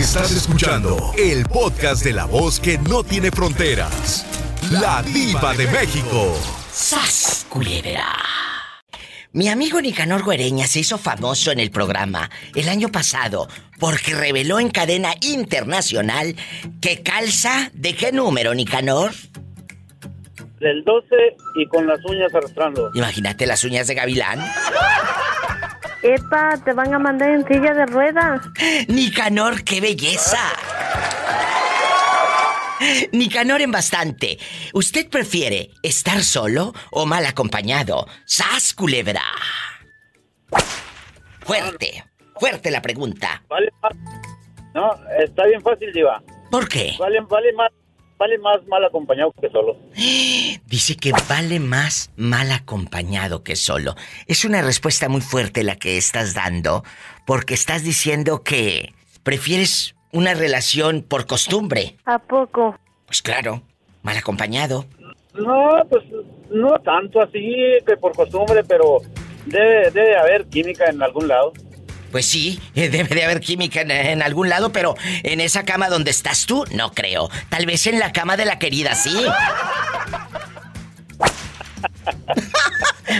Estás escuchando el podcast de la voz que no tiene fronteras. La diva de México. ¡Sas, culebra! Mi amigo Nicanor Guereña se hizo famoso en el programa el año pasado porque reveló en cadena internacional que calza de qué número, Nicanor? Del 12 y con las uñas arrastrando. Imagínate las uñas de gavilán. Epa, te van a mandar en silla de ruedas. Nicanor, qué belleza. Nicanor en bastante. ¿Usted prefiere estar solo o mal acompañado? ¡Sas, culebra! Fuerte, fuerte la pregunta. Vale. No, está bien fácil, Diva. ¿Por qué? Vale, vale más. Vale más mal acompañado que solo. Dice que vale más mal acompañado que solo. Es una respuesta muy fuerte la que estás dando, porque estás diciendo que prefieres una relación por costumbre. ¿A poco? Pues claro, mal acompañado. No, pues no tanto así que por costumbre, pero debe, debe haber química en algún lado. Pues sí, eh, debe de haber química en, en algún lado, pero en esa cama donde estás tú, no creo. Tal vez en la cama de la querida, sí.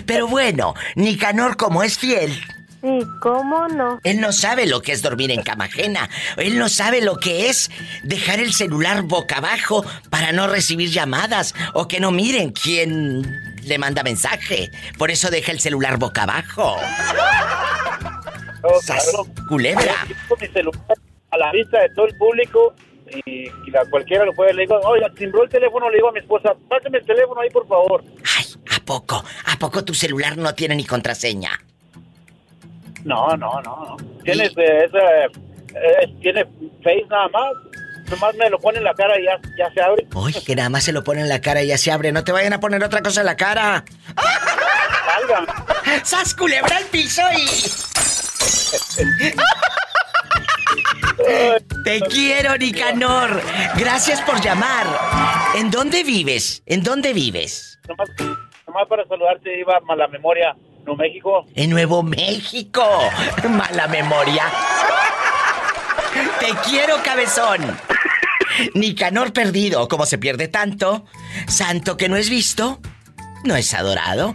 Pero bueno, Nicanor como es fiel, Sí, ¿cómo no? él no sabe lo que es dormir en cama ajena. Él no sabe lo que es dejar el celular boca abajo para no recibir llamadas o que no miren quién le manda mensaje. Por eso deja el celular boca abajo. No. Culebra. Yo mi celular a la vista de todo el público y, y la, cualquiera lo puede. Le digo, oye, timbró el teléfono, le digo a mi esposa, pásame el teléfono ahí, por favor. Ay, ¿a poco? ¿A poco tu celular no tiene ni contraseña? No, no, no. no. Tienes eh, esa, eh, tiene Face nada más. Nomás me lo pone en la cara y ya, ya se abre. Oye, que nada más se lo pone en la cara y ya se abre. No te vayan a poner otra cosa en la cara. Salga. ¡Sas culebra al piso y... Te quiero, Nicanor. Gracias por llamar. ¿En dónde vives? ¿En dónde vives? Nomás, nomás para saludarte, iba a la memoria, Nuevo México. En Nuevo México. Mala memoria. Te quiero, cabezón. Nicanor perdido, como se pierde tanto. Santo que no es visto, no es adorado.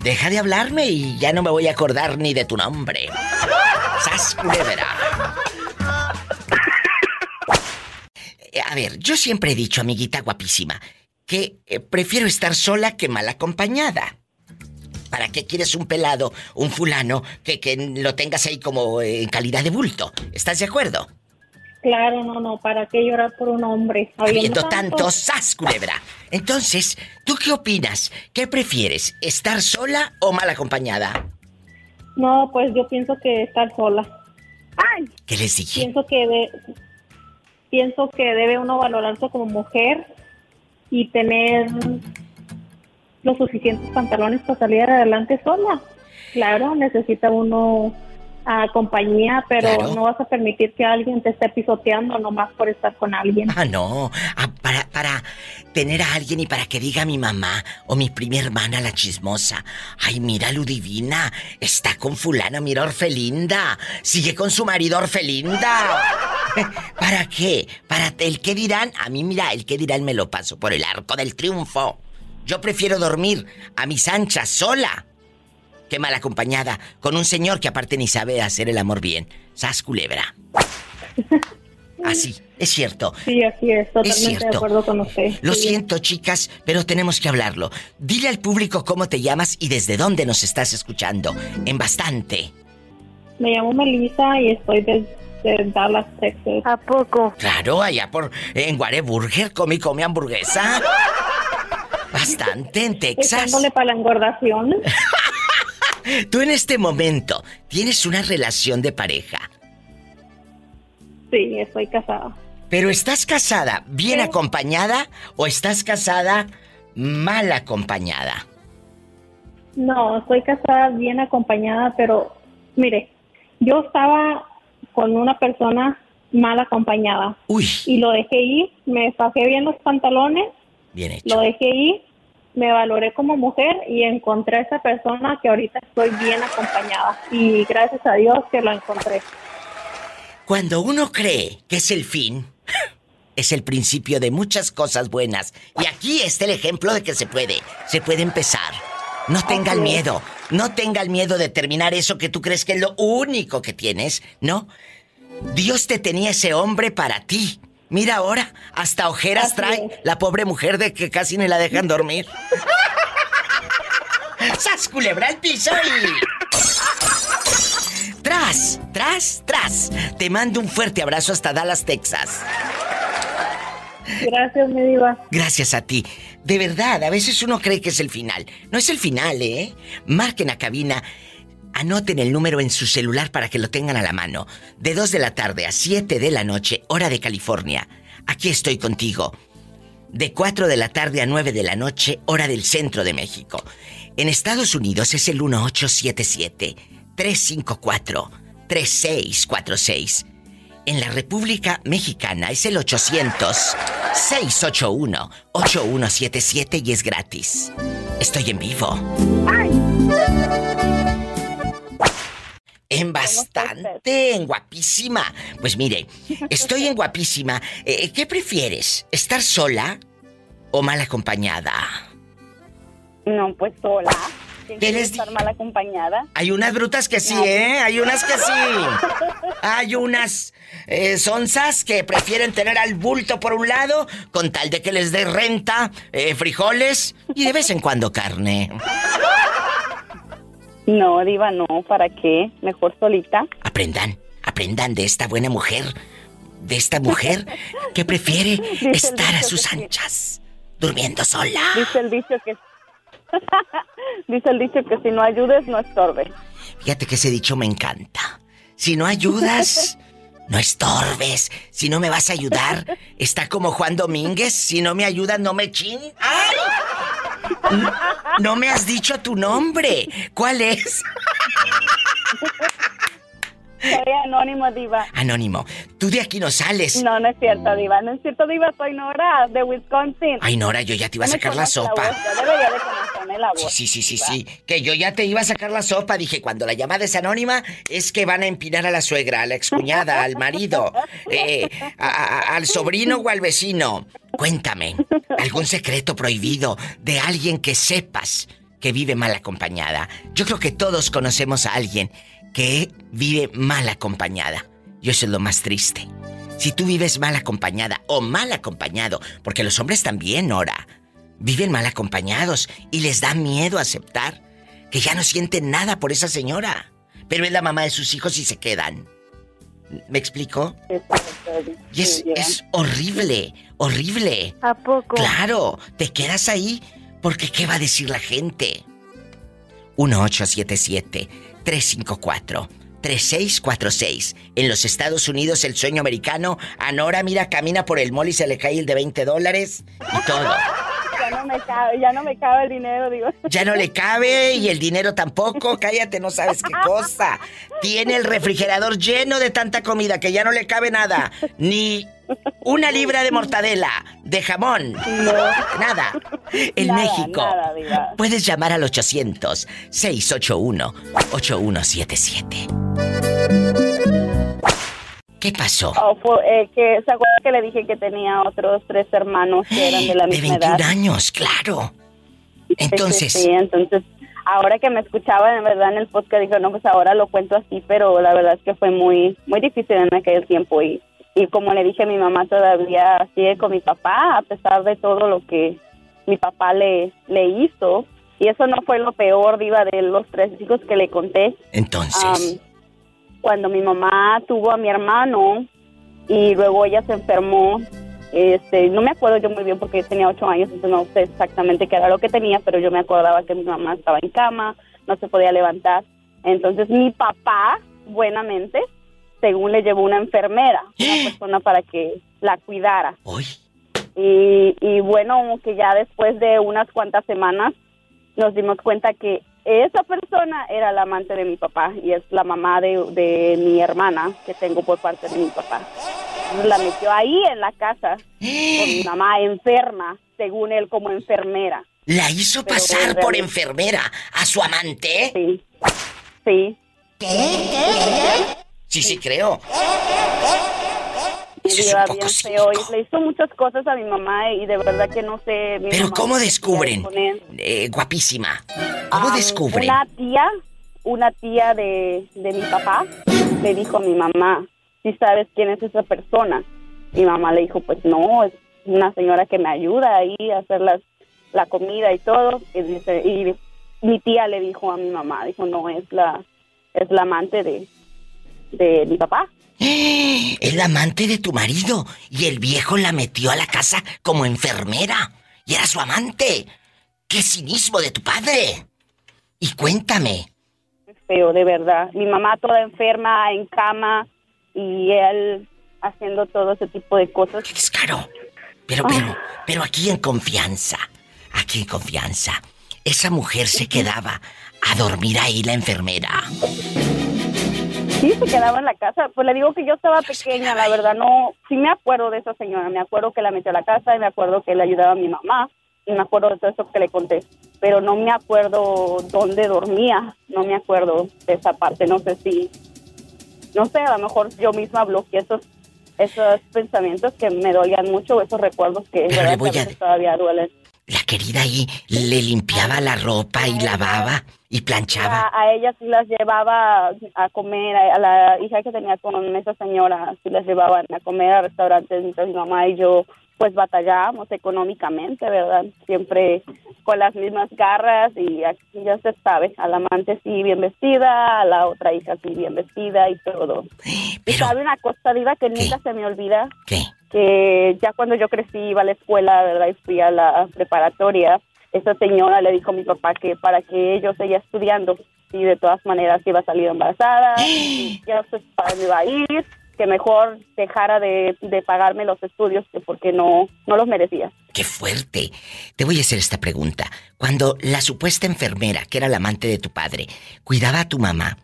Deja de hablarme y ya no me voy a acordar ni de tu nombre. Sas culebra. Eh, A ver, yo siempre he dicho, amiguita guapísima, que eh, prefiero estar sola que mal acompañada. ¿Para qué quieres un pelado, un fulano, que, que lo tengas ahí como en calidad de bulto? ¿Estás de acuerdo? Claro, no, no, ¿para qué llorar por un hombre? Habiendo tantos sas, culebra. Entonces, ¿tú qué opinas? ¿Qué prefieres? ¿Estar sola o mal acompañada? No, pues yo pienso que estar sola. Ay, ¿Qué les dije? pienso que de, pienso que debe uno valorarse como mujer y tener los suficientes pantalones para salir adelante sola. Claro, necesita uno a compañía, pero Claro. no vas a permitir que alguien te esté pisoteando nomás por estar con alguien. Ah, no. Ah, para, para tener a alguien y para que diga mi mamá o mi prima hermana, la chismosa. Ay, mira, Ludivina. Está con fulana, mira, Orfelinda. Sigue con su marido, Orfelinda. ¿Para qué? Para el qué dirán. A mí, mira, el qué dirán me lo paso por el arco del triunfo. Yo prefiero dormir a mis anchas sola que mal acompañada con un señor que aparte ni sabe hacer el amor bien. Sas culebra. Así, es cierto. Sí, así es, Es totalmente de cierto. acuerdo con usted. Lo Sí. siento, chicas, pero tenemos que hablarlo. Dile al público cómo te llamas y desde dónde nos estás escuchando. En bastante. Me llamo Melissa y estoy desde Dallas, Texas. ¿A poco? Claro, allá por en Whataburger comí come hamburguesa. Bastante en Texas. Echándole para la engordación. Tú en este momento tienes una relación de pareja, Sí, estoy casada. pero ¿estás casada bien Sí. acompañada o estás casada mal acompañada? No, estoy casada bien acompañada, pero mire, yo estaba con una persona mal acompañada Uy, y lo dejé ir, me fajé bien los pantalones, bien hecho. lo dejé ir, me valoré como mujer y encontré a esa persona que ahorita estoy bien acompañada y gracias a Dios que lo encontré. Cuando uno cree que es el fin, es el principio de muchas cosas buenas. Y aquí está el ejemplo de que se puede, se puede empezar. No tenga el miedo, no tenga el miedo de terminar eso que tú crees que es lo único que tienes, ¿no? Dios te tenía ese hombre para ti. Mira ahora, hasta ojeras trae la pobre mujer de que casi ni la dejan dormir. ¡Sas culebra el piso y... ¡Tras! ¡Tras! ¡Tras! Te mando un fuerte abrazo hasta Dallas, Texas. Gracias, mi diva. Gracias a ti. De verdad, a veces uno cree que es el final. No es el final, ¿eh? Marquen a cabina. Anoten el número en su celular para que lo tengan a la mano. De 2 de la tarde a 7 de la noche, hora de California. Aquí estoy contigo. De 4 de la tarde a 9 de la noche, hora del centro de México. En Estados Unidos es el 1877-354-3646. En la República Mexicana es el 800-681-8177 y es gratis. Estoy en vivo. En bastante, en guapísima. Pues mire, estoy en guapísima. Eh, ¿Qué prefieres? ¿Estar sola o mal acompañada? No, pues sola. ¿Qué ¿Quién les estar mal acompañada? Hay unas brutas que sí, ¿eh? Hay unas que sí. Hay unas eh, sonzas que prefieren tener al bulto por un lado con tal de que les dé renta, eh, frijoles y de vez en cuando carne. No, diva, no. ¿Para qué? Mejor solita. Aprendan, aprendan de esta buena mujer, de esta mujer que prefiere estar a sus que anchas, durmiendo sola. Dice el dicho que... Dice el dicho que si no ayudes, no estorbes. Fíjate que ese dicho me encanta. Si no ayudas, no estorbes. Si no me vas a ayudar, está como Juan Domínguez. Si no me ayudas, no me chin. ¡Ay! No, me has dicho tu nombre. ¿Cuál es? Soy anónimo, diva. Anónimo. Tú de aquí no sales. No, no es cierto, diva. No es cierto, diva. Soy Nora, de Wisconsin. Ay, Nora, yo ya te iba a sacar la sopa. Sí, sí, sí, sí, sí. Que yo ya te iba a sacar la sopa. Dije, cuando la llamada es anónima, es que van a empinar a la suegra, a la excuñada, al marido, eh, a- a- al sobrino o al vecino. Cuéntame, ¿algún secreto prohibido de alguien que sepas que vive mal acompañada? Yo creo que todos conocemos a alguien que vive mal acompañada. Y eso es lo más triste. Si tú vives mal acompañada o mal acompañado, porque los hombres también, Nora, viven mal acompañados y les da miedo aceptar que ya no sienten nada por esa señora. Pero es la mamá de sus hijos y se quedan. ¿Me explico? Y es, es horrible, horrible. ¿A poco? Claro, te quedas ahí porque ¿qué va a decir la gente? 1877-354-3646. En los Estados Unidos el sueño americano, Anora mira, camina por el mall y se le cae el de 20 dólares y todo. Ya no me cabe, ya no me cabe el dinero, digo. Ya no le cabe y el dinero tampoco. Cállate, no sabes qué cosa. Tiene el refrigerador lleno de tanta comida que ya no le cabe nada. Ni una libra de mortadela, de jamón. Nada. En Nada, México. nada. Puedes llamar al 800-681-8177. ¿Qué pasó? Oh, fue, eh, que, ¿Se acuerda que le dije que tenía otros tres hermanos que eran de la De misma 21 edad? años, claro. Entonces, Sí, sí, entonces, ahora que me escuchaba, en verdad, en el podcast, dijo, no, pues ahora lo cuento así, pero la verdad es que fue muy, muy difícil en aquel tiempo y, y como le dije, mi mamá todavía sigue con mi papá, a pesar de todo lo que mi papá le, le hizo. Y eso no fue lo peor, Diva, de los tres hijos que le conté. entonces. Cuando mi mamá tuvo a mi hermano y luego ella se enfermó, este, no me acuerdo yo muy bien porque yo tenía ocho años, entonces no sé exactamente qué era lo que tenía, pero yo me acordaba que mi mamá estaba en cama, no se podía levantar. Entonces mi papá, buenamente, según le llevó una enfermera, una persona para que la cuidara. Y, y bueno, que ya después de unas cuantas semanas nos dimos cuenta que esa persona era la amante de mi papá y es la mamá de, de mi hermana que tengo por parte de mi papá. La metió ahí en la casa con mi mamá enferma, según él como enfermera. ¿la hizo Pero pasar por enfermera a su amante? Sí, sí. Sí, sí, creo. Me Eso es iba un poco bien feo cínico. y le hizo muchas cosas a mi mamá y de verdad que no sé. mi Pero mamá ¿cómo descubren? Eh, guapísima. ¿Cómo Am, descubren? Una tía, una tía de, de mi papá le dijo a mi mamá, si sabes quién es esa persona. Mi mamá le dijo, pues no, es una señora que me ayuda ahí a hacer las, la comida y todo. Y, dice, y mi tía le dijo a mi mamá, dijo, no, es la, es la amante de, de mi papá. Es la amante de tu marido y el viejo la metió a la casa como enfermera y era su amante. ¡Qué cinismo de tu padre! Y cuéntame, Es feo, de verdad. Mi mamá toda enferma, en cama, y él haciendo todo ese tipo de cosas. qué descaro. Pero, pero, pero aquí en confianza, aquí en confianza, esa mujer se quedaba a dormir ahí la enfermera. Sí, se quedaba en la casa. Pues le digo que yo estaba pequeña, la verdad, no. Sí me acuerdo de esa señora. Me acuerdo que la metió a la casa y me acuerdo que le ayudaba a mi mamá. Y me acuerdo de todo eso que le conté. Pero no me acuerdo dónde dormía. No me acuerdo de esa parte. No sé si. No sé, a lo mejor yo misma bloqueé esos, esos pensamientos que me dolían mucho, esos recuerdos que, Pero verdad, le voy a todavía duelen. La querida ahí le limpiaba la ropa y lavaba y planchaba. A, a ella sí las llevaba a comer, a, a la hija que tenía con esa señora, sí las llevaban a comer a restaurantes, mientras mi mamá y yo pues batallábamos económicamente, ¿verdad? Siempre con las mismas garras y aquí ya se sabe, a la amante sí bien vestida, a la otra hija sí bien vestida y todo. Y Pero, sabe una cosa viva que ¿Qué? nunca se me olvida, ¿qué? que ya cuando yo crecí iba a la escuela, ¿verdad? Y fui a la preparatoria, esa señora le dijo a mi papá que para que yo seguía estudiando, y de todas maneras iba a salir embarazada, y ya no sé para dónde iba a ir, que mejor dejara de, de pagarme los estudios que porque no, no los merecía. ¡Qué fuerte! Te voy a hacer esta pregunta. Cuando la supuesta enfermera, que era la amante de tu padre, cuidaba a tu mamá,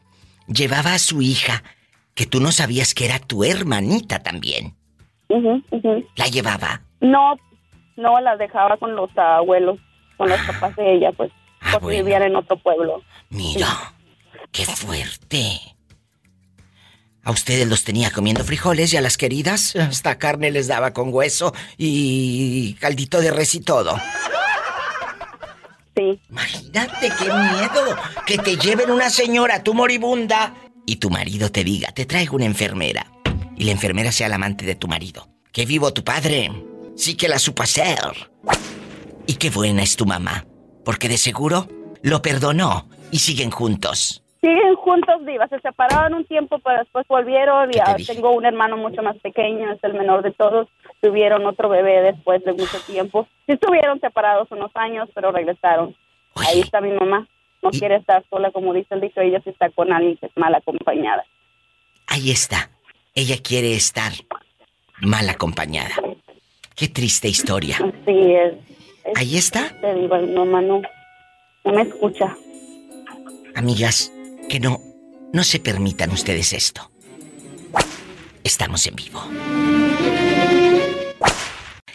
llevaba a su hija, que tú no sabías que era tu hermanita también, la llevaba. No, no las dejaba con los abuelos, con los papás de ella, pues, Ah, porque bueno. vivían en otro pueblo. Mira, qué fuerte. A ustedes los tenía comiendo frijoles y a las queridas hasta carne les daba con hueso y caldito de res y todo. Sí. Imagínate qué miedo que te lleven una señora, tú moribunda, y tu marido te diga, te traigo una enfermera. Y la enfermera sea la amante de tu marido. ¡Qué vivo tu padre! Sí que la supo hacer. Y qué buena es tu mamá. Porque de seguro lo perdonó y siguen juntos. Siguen juntos, Diva. Se separaron un tiempo, pero después volvieron. ¿Qué Y te tengo un hermano mucho más pequeño, es el menor de todos. Tuvieron otro bebé después de mucho tiempo. Sí estuvieron separados unos años, pero regresaron. Oye. Ahí está mi mamá. No ¿Y? quiere estar sola, como dice el dicho. Ella sí está con alguien que es mal acompañada. Ahí está. Ella quiere estar mal acompañada. Qué triste historia. Así es. Es- Ahí está. Te digo, mamá no, no me escucha. Amigas, que no, no se permitan ustedes esto. Estamos en vivo.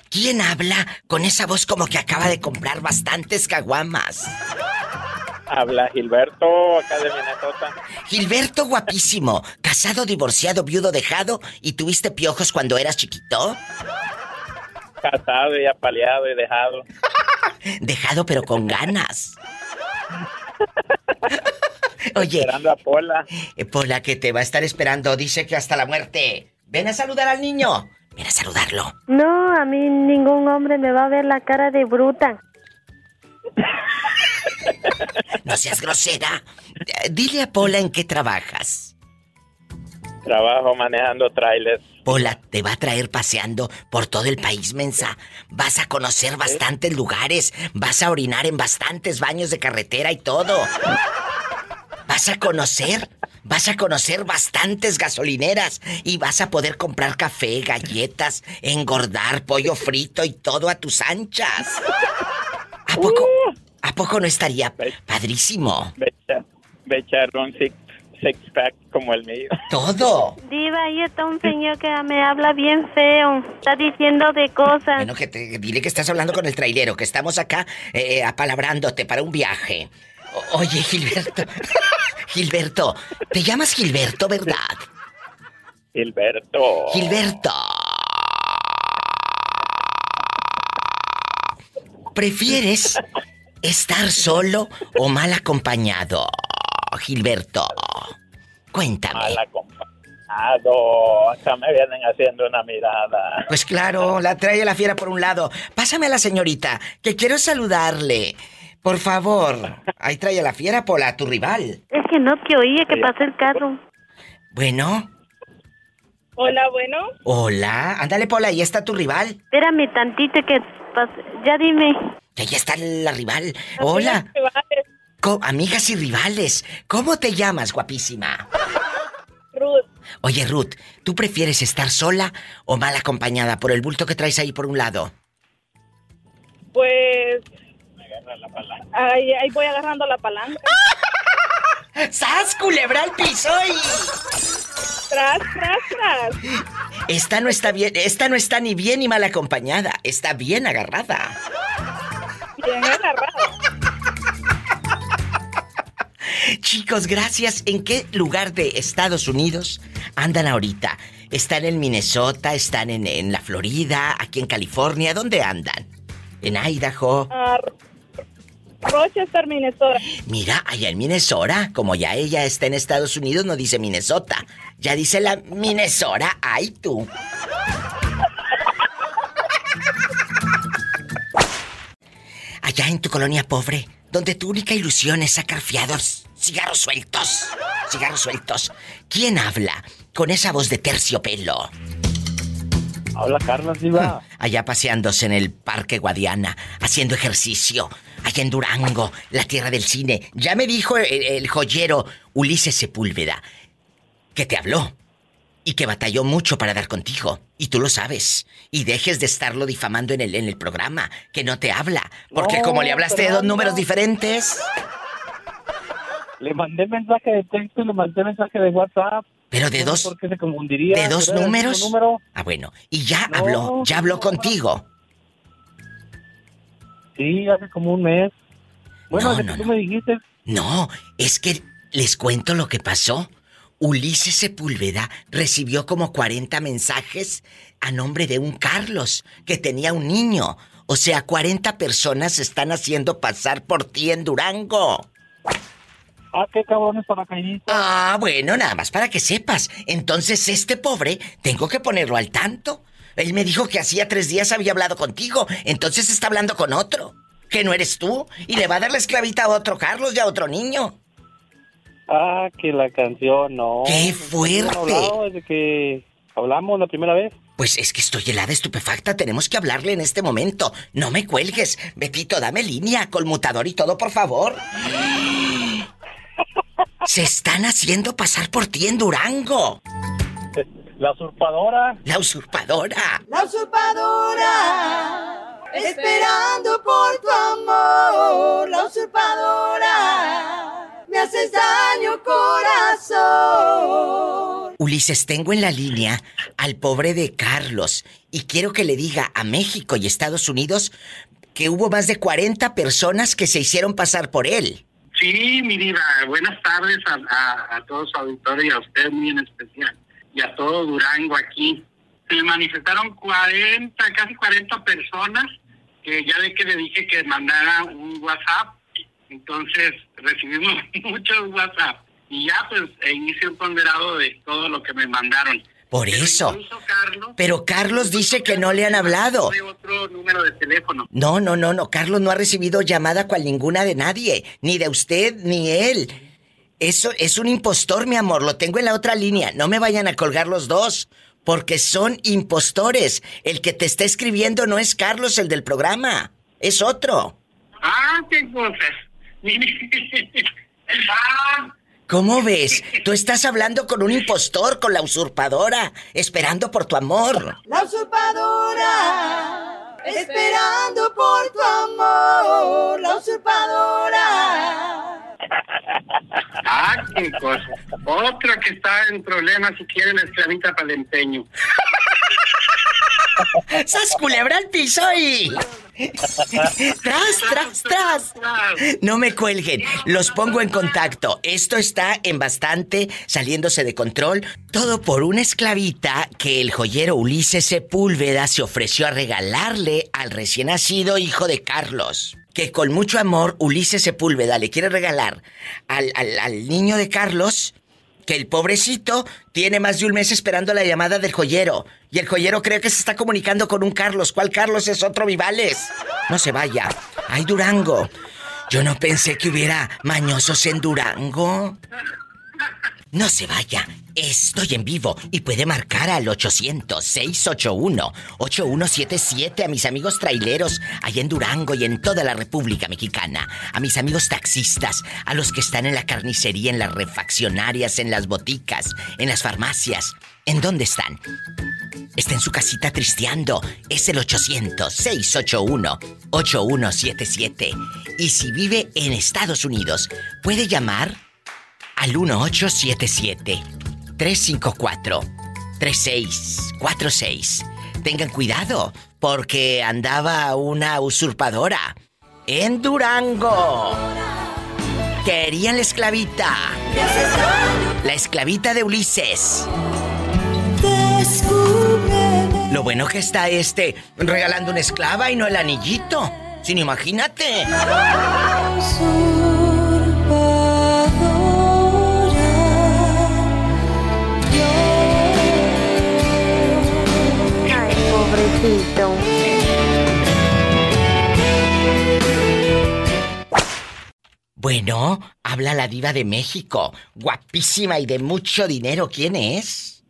¿Quién habla con esa voz como que acaba de comprar bastantes caguamas? Habla Gilberto, acá de Minnesota. Gilberto guapísimo, casado, divorciado, viudo, dejado y tuviste piojos cuando eras chiquito. Casado y apaleado y dejado. Dejado pero con ganas. Oye, Esperando a Pola. eh, Pola que te va a estar esperando, dice que hasta la muerte. Ven a saludar al niño. Ven a saludarlo. No, a mí ningún hombre me va a ver la cara de bruta. No seas grosera. Eh, Dile a Pola en qué trabajas. Trabajo manejando trailers. Pola te va a traer paseando por todo el país, mensa. Vas a conocer bastantes lugares. Vas a orinar en bastantes baños de carretera y todo. Vas a conocer, vas a conocer bastantes gasolineras y vas a poder comprar café, galletas, engordar, pollo frito y todo a tus anchas. ¿A poco? ¿A poco no estaría padrísimo? Becha, becha un six, pack como el mío. Todo. Diva, ahí está un señor que me habla bien feo. Está diciendo de cosas. Bueno, que te dile que estás hablando con el trailero, que estamos acá eh, apalabrándote para un viaje. O- oye, Gilberto. Gilberto, te llamas Gilberto, ¿verdad? Gilberto. Gilberto. ¿Prefieres estar solo o mal acompañado, Gilberto? Cuéntame. Mal acompañado. Acá me vienen haciendo una mirada. Pues claro, la trae la fiera por un lado. Pásame a la señorita, que quiero saludarle. Por favor. Ahí trae a la fiera, Pola, a tu rival. Es que no te oía que pasó el carro. Bueno. Hola, bueno. Hola. Ándale, Pola, ahí está tu rival. Espérame tantito que pase. Ya dime. Que ahí está la rival. Hola. Amigas y rivales. ¿Cómo te llamas, guapísima? Ruth, Oye, Ruth, ¿tú prefieres estar sola o mal acompañada por el bulto que traes ahí por un lado? pues. Ahí, ahí voy agarrando la palanca. ¡Sas, culebra al piso y... Tras, tras, tras. Esta no está bien, esta no está ni bien ni mal acompañada, está bien agarrada. Bien agarrado. Chicos, gracias. ¿En qué lugar de Estados Unidos andan ahorita? ¿Están en Minnesota? ¿Están en, en la Florida? ¿Aquí en California? ¿Dónde andan? ¿En Idaho? Ah, Rochester, Minnesota. Mira, allá en Minnesota, como ya ella está en Estados Unidos, no dice Minnesota. Ya dice la Minnesota. ¡Ay, tú! Allá en tu colonia pobre, donde tu única ilusión es sacar fiados, cigarros sueltos, cigarros sueltos. ¿Quién habla con esa voz de terciopelo? Habla Carlos, Diva. Allá paseándose en el Parque Guadiana, haciendo ejercicio, allá en Durango, la tierra del cine. Ya me dijo el, el joyero Ulises Sepúlveda que te habló y que batalló mucho para dar contigo. Y tú lo sabes. Y dejes de estarlo difamando en el, en el programa, que no te habla. Porque No, como le hablaste de dos números diferentes. Le mandé mensaje de texto y le mandé mensaje de WhatsApp. Pero de No dos. ¿Por qué se confundiría? ¿De dos números? número. Ah, bueno. Y ya No, habló, ya habló no. contigo. Sí, hace como un mes. Bueno, No, no, tú me dijiste. No, es que les cuento lo que pasó. Ulises Sepúlveda recibió como 40 mensajes a nombre de un Carlos que tenía un niño. O sea, 40 personas se están haciendo pasar por ti en Durango. Ah, qué cabrones paracaidistas. Ah, bueno, nada más para que sepas. Entonces, este pobre, tengo que ponerlo al tanto. Él me dijo que hacía tres días había hablado contigo. Entonces está hablando con otro. Que no eres tú. Y le va a dar la esclavita a otro Carlos y a otro niño. Ah, que la canción, no. ¡Qué fuerte! hablado desde que hablamos la primera vez. Pues es que estoy helada, estupefacta. Tenemos que hablarle en este momento. No me cuelgues. Betito, dame línea, conmutador y todo, por favor. Se están haciendo pasar por ti en Durango. La usurpadora. La usurpadora. La usurpadora, esperando por tu amor, la usurpadora, me haces daño corazón. Ulises, tengo en la línea al pobre de Carlos y quiero que le diga a México y Estados Unidos que hubo más de 40 personas que se hicieron pasar por él. Sí, mi diva, buenas tardes a, a, a todo su y a usted muy en especial. Y a todo Durango aquí. Se manifestaron 40, casi 40 personas, que ya de que le dije que mandara un WhatsApp. Entonces recibimos muchos WhatsApp. Y ya pues e hice un ponderado de todo lo que me mandaron. Por Pero eso. Carlos, Pero Carlos dice que no le han hablado. de otro número de teléfono. No, no, no, no. Carlos no ha recibido llamada cual ninguna de nadie. Ni de usted, ni él. Eso es un impostor, mi amor. Lo tengo en la otra línea. No me vayan a colgar los dos. Porque son impostores. El que te está escribiendo no es Carlos, el del programa. Es otro. Ah, qué cosas. ¿Cómo ves? Tú estás hablando con un impostor, con la usurpadora, esperando por tu amor. La usurpadora, esperando por tu amor, la usurpadora. Ah, qué cosa. Otro que está en problemas si quiere la esclavita para el empeño. ¡Sas culebra al piso y... tras, tras, tras. No me cuelguen, los pongo en contacto. Esto está en bastante saliéndose de control. Todo por una esclavita que el joyero Ulises Sepúlveda se ofreció a regalarle al recién nacido hijo de Carlos. Que con mucho amor Ulises Sepúlveda le quiere regalar al, al, al niño de Carlos que el pobrecito tiene más de un mes esperando la llamada del joyero. Y el joyero cree que se está comunicando con un Carlos. ¿Cuál Carlos es otro Vivales? No se vaya. Ay, Durango. Yo no pensé que hubiera mañosos en Durango. No se vaya. Estoy en vivo y puede marcar al 800-681-8177 a mis amigos traileros allá en Durango y en toda la República Mexicana. A mis amigos taxistas, a los que están en la carnicería, en las refaccionarias, en las boticas, en las farmacias. ¿En dónde están? Está en su casita tristeando. Es el 800-681-8177. Y si vive en Estados Unidos, puede llamar al 1877 354 3646. Tengan cuidado, porque andaba una usurpadora en Durango. Querían la esclavita. La esclavita de Ulises. Lo bueno que está este regalando una esclava y no el anillito. Sin imagínate. Bueno, habla la diva de México. Guapísima y de mucho dinero. ¿Quién es?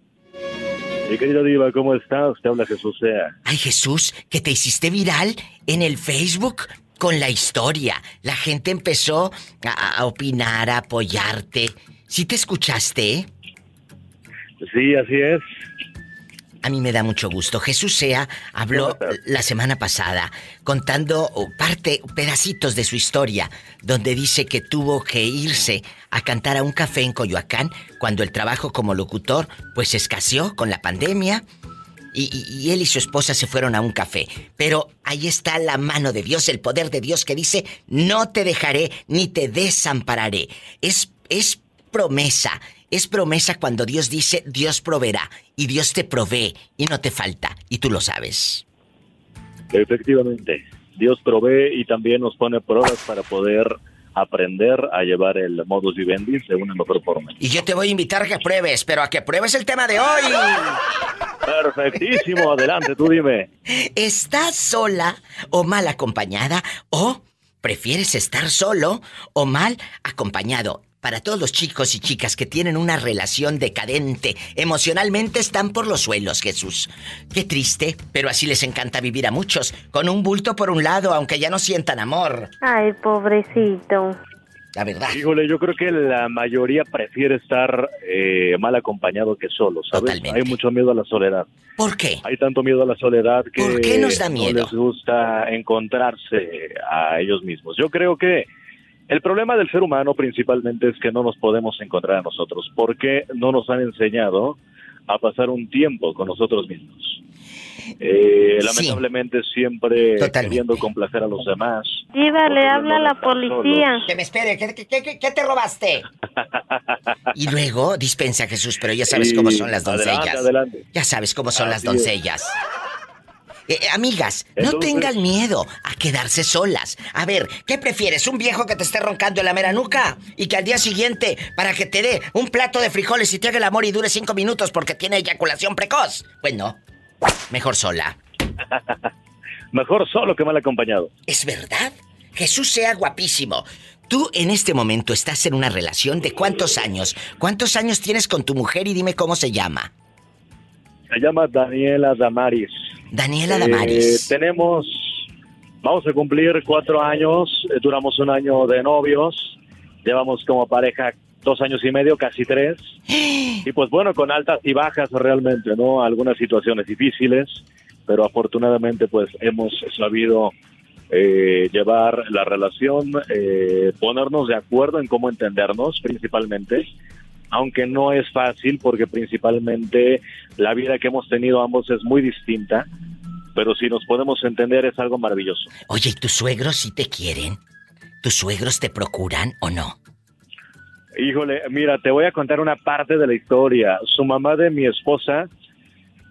Mi querido Diva, ¿cómo está? Usted habla Jesús Sea. Ay, Jesús, que te hiciste viral en el Facebook con la historia. La gente empezó a, a opinar, a apoyarte. ¿Sí te escuchaste? Sí, así es. A mí me da mucho gusto. Jesús Sea habló la semana pasada contando parte, pedacitos de su historia, donde dice que tuvo que irse a cantar a un café en Coyoacán cuando el trabajo como locutor pues escaseó con la pandemia. Y, y- y él y su esposa se fueron a un café. Pero ahí está la mano de Dios, el poder de Dios que dice, no te dejaré ni te desampararé. Es, es promesa, es promesa cuando Dios dice, Dios proveerá. Y Dios te provee y no te falta. Y tú lo sabes. Efectivamente. Dios provee y también nos pone pruebas para poder aprender a llevar el modus vivendi de una mejor forma. Y yo te voy a invitar a que pruebes, pero a que pruebes el tema de hoy. Perfectísimo, adelante, tú dime. ¿Estás sola o mal acompañada? ¿O prefieres estar solo o mal acompañado? Para todos los chicos y chicas que tienen una relación decadente, emocionalmente están por los suelos, Jesús. Qué triste, pero así les encanta vivir a muchos, con un bulto por un lado, aunque ya no sientan amor. Ay, pobrecito. La verdad. Híjole, yo creo que la mayoría prefiere estar eh, mal acompañado que solo, ¿sabes? Hay mucho miedo a la soledad. ¿Por qué? Hay tanto miedo a la soledad que ¿Por qué nos da no miedo? les gusta encontrarse a ellos mismos. Yo creo que el problema del ser humano principalmente es que no nos podemos encontrar a nosotros, porque no nos han enseñado a pasar un tiempo con nosotros mismos. Eh, Sí. lamentablemente siempre queriendo complacer a los demás. Diva, le habla a la policía. Que me espere, ¿qué, qué- qué- qué te robaste? Y luego, dispensa Jesús, pero ya sabes Y cómo son las doncellas. adelante, adelante. Ya sabes cómo son las Así es. doncellas. Eh, eh, amigas, no tengan miedo a quedarse solas. A ver, ¿qué prefieres? ¿Un viejo que te esté roncando en la mera nuca? Y que al día siguiente, para que te dé un plato de frijoles y te haga el amor y dure cinco minutos porque tiene eyaculación precoz. Pues no. Mejor sola. Mejor solo que mal acompañado. ¿Es verdad? Jesús sea guapísimo. Tú en este momento estás en una relación de cuántos años? ¿Cuántos años tienes con tu mujer y dime cómo se llama? Se llama Daniela Damaris. Daniela Eh, Damaris. tenemos, vamos a cumplir cuatro años, eh, duramos un año de novios, llevamos como pareja dos años y medio, casi tres. Y pues bueno, con altas y bajas realmente, ¿no? Algunas situaciones difíciles, pero afortunadamente pues hemos sabido eh, llevar la relación, eh, ponernos de acuerdo en cómo entendernos principalmente, aunque no es fácil porque principalmente la vida que hemos tenido ambos es muy distinta. pero si nos podemos entender es algo maravilloso. Oye, ¿y tus suegros sí te quieren? ¿Tus suegros te procuran o no? Híjole, mira, te voy a contar una parte de la historia. Su mamá de mi esposa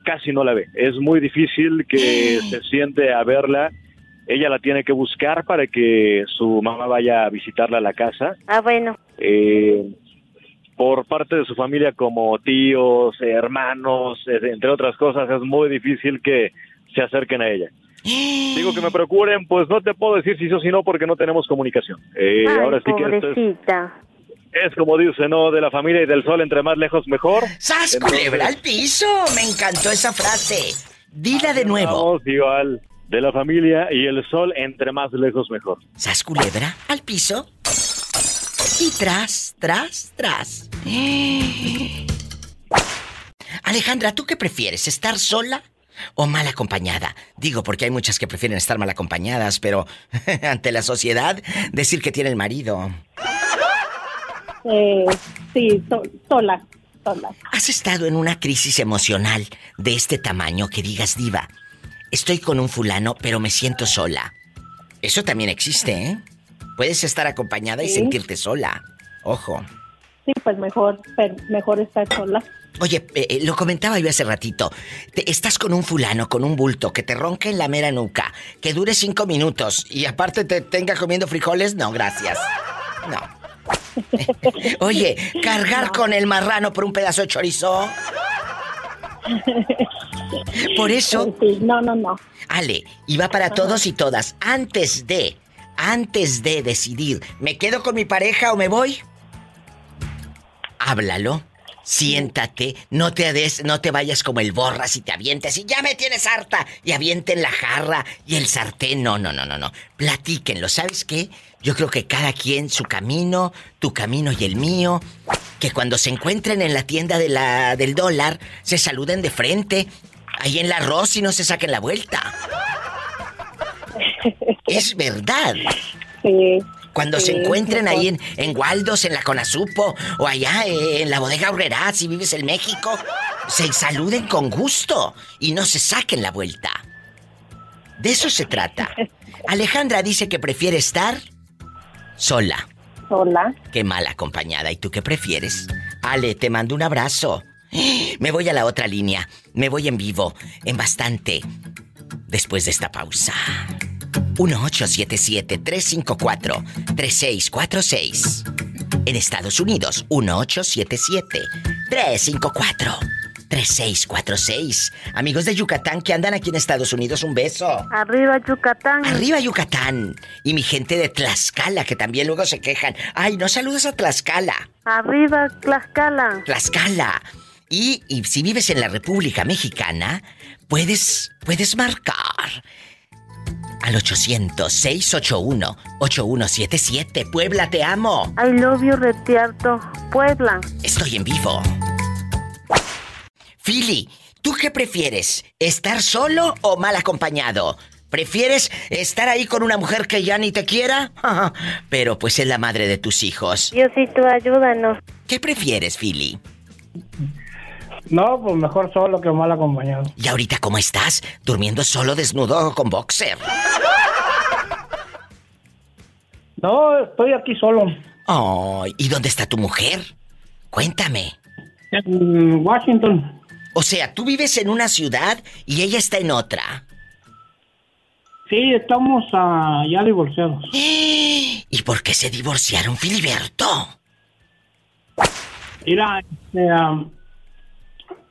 casi no la ve. Es muy difícil que se siente a verla. Ella la tiene que buscar para que su mamá vaya a visitarla a la casa. Ah, bueno. Eh, por parte de su familia como tíos, hermanos, eh, entre otras cosas, es muy difícil que se acerquen a ella. Digo que me procuren, pues no te puedo decir si sí o si no porque no tenemos comunicación. Eh, Ay, ahora sí que esto es, como dice, ¿no? De la familia y del sol, entre más lejos mejor. ¡Sas, Entonces, culebra al piso! Me encantó esa frase. Dila de nuevo. Vamos, igual, de la familia y el sol, entre más lejos mejor. ¿Sas culebra al piso? Y tras, tras, tras. Alejandra, ¿tú qué prefieres? ¿Estar sola o mal acompañada? Digo, porque hay muchas que prefieren estar mal acompañadas, pero ante la sociedad, decir que tiene el marido. Eh, sí, so- sola, sola. ¿Has estado en una crisis emocional de este tamaño que digas, diva, estoy con un fulano, pero me siento sola? Eso también existe, ¿eh? Puedes estar acompañada y sentirte sola. Ojo. Sí, pues mejor, mejor estar sola. Oye, eh, eh, lo comentaba yo hace ratito. Te- estás con un fulano, con un bulto, que te ronca en la mera nuca, que dure cinco minutos y aparte te tenga comiendo frijoles, no, gracias. No. Oye, cargar con el marrano por un pedazo de chorizo. Por eso, Sí, no, no, no. Ale, y va para todos y todas. Antes de, antes de decidir, ¿me quedo con mi pareja o me voy? Háblalo. Siéntate, no te des, no te vayas como el borras y te avientes y ya me tienes harta y avienten la jarra y el sartén. No, no, no, no, no. Platíquenlo, ¿sabes qué? Yo creo que cada quien su camino, tu camino y el mío, que cuando se encuentren en la tienda de la, del dólar, se saluden de frente, ahí en la arroz y no se saquen la vuelta. Es verdad. Sí. Cuando Sí, se encuentren ahí en, en Waldos, en la Conasupo, o allá eh, en la bodega Aurrera, si vives en México, se saluden con gusto y no se saquen la vuelta. De eso se trata. Alejandra dice que prefiere estar sola Sola. que mal acompañada. ¿Y tú qué prefieres? Ale, te mando un abrazo. Me voy a la otra línea. Me voy en vivo, en bastante. Después de esta pausa. 1877-354-3646. En Estados Unidos, 1877-354-3646. Amigos de Yucatán que andan aquí en Estados Unidos, un beso. Arriba Yucatán. Arriba Yucatán. Y mi gente de Tlaxcala, que también luego se quejan. Ay, no saludas a Tlaxcala. Arriba Tlaxcala. Tlaxcala. Y, y si vives en la República Mexicana, puedes, puedes marcar al 800-681-8177. Puebla, te amo. I love you, Retiarto. Puebla. Estoy en vivo. Philly, ¿tú qué prefieres? ¿Estar solo o mal acompañado? ¿Prefieres estar ahí con una mujer que ya ni te quiera? Pero pues es la madre de tus hijos. Diosito, ayúdanos. ¿Qué prefieres, Philly? No, pues mejor solo que mal acompañado. ¿Y ahorita cómo estás? ¿Durmiendo solo, desnudo o con boxer? No, estoy aquí solo. Ay, ¿y dónde está tu mujer? Cuéntame. En Washington. O sea, tú vives en una ciudad y ella está en otra. Sí, estamos ya divorciados. ¿Y por qué se divorciaron, Filiberto? Mira, ah,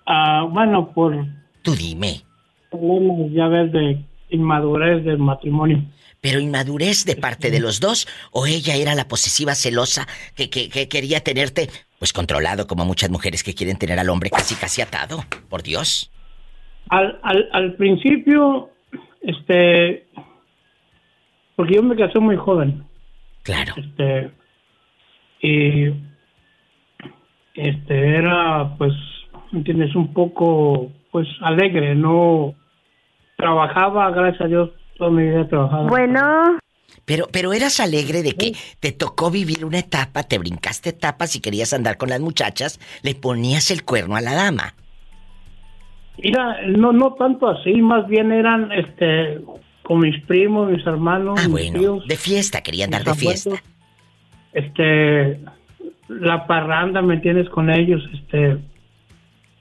ah, bueno, por Tú dime. problemas, ya ves, de inmadurez del matrimonio. ¿Pero inmadurez de parte de los dos o ella era la posesiva celosa que, que- que quería tenerte, pues controlado como muchas mujeres que quieren tener al hombre casi casi atado? Por Dios. Al, al, al principio, este, porque yo me casé muy joven. Claro. Este, y, este, era, pues, ¿me entiendes? Un poco, pues, alegre, no, trabajaba, gracias a Dios, toda mi vida he trabajado. Bueno. Pero, pero eras alegre de que te tocó vivir una etapa, te brincaste etapas y querías andar con las muchachas, le ponías el cuerno a la dama. Mira, no, no tanto así, más bien eran este con mis primos, mis hermanos, Ah, mis bueno. tíos, De fiesta, quería andar de fiesta. Este, la parranda, ¿me entiendes? Con ellos, este,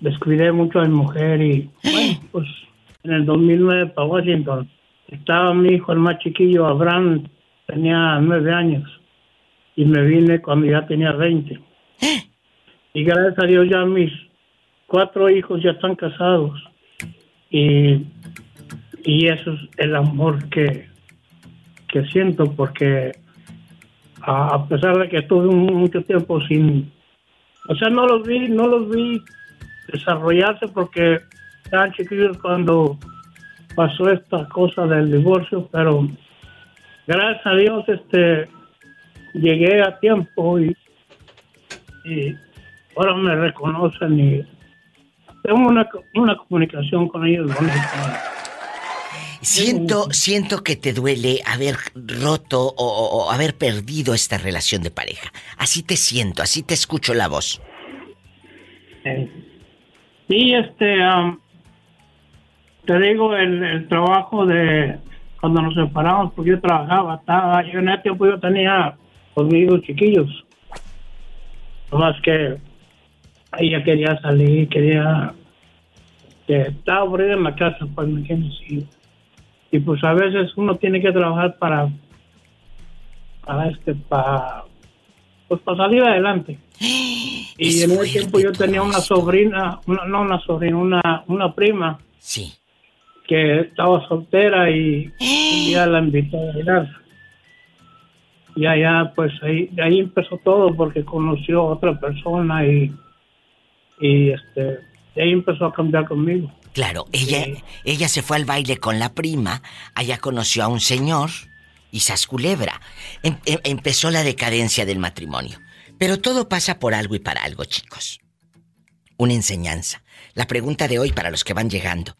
descuidé mucho a mi mujer y, bueno, pues en el 2009 para Washington estaba mi hijo, el más chiquillo, Abraham, tenía nueve años y me vine cuando ya tenía 20. Y gracias a Dios ya mis cuatro hijos ya están casados y, y eso es el amor que, que siento porque a, a pesar de que estuve mucho tiempo sin, o sea, no los vi, no los vi desarrollarse porque estaban chiquillos cuando pasó esta cosa del divorcio, pero gracias a Dios este llegué a tiempo y, y ahora me reconocen y tengo una, una comunicación con ellos bonita. Siento, siento que te duele haber roto o, o- o haber perdido esta relación de pareja. Así te siento, así te escucho la voz. Eh, Sí, este, te digo, el, trabajo de cuando nos separamos, porque yo trabajaba, estaba, yo en ese tiempo yo tenía conmigo chiquillos. Más que ella quería salir, quería, que estaba aburrida en la casa, pues me. Y, y pues a veces uno tiene que trabajar para, para este, para, pues para salir adelante. Y en ese tiempo yo tenía una sobrina, una, no una sobrina, una, una prima. Sí. Que estaba soltera y un día la invité a bailar. Y allá, pues ahí, ahí empezó todo porque conoció a otra persona y, y este, ahí empezó a cambiar conmigo. Claro, ella, ella se fue al baile con la prima, allá conoció a un señor y sas culebra. Em- em- empezó la decadencia del matrimonio. Pero todo pasa por algo y para algo, chicos. Una enseñanza. La pregunta de hoy para los que van llegando.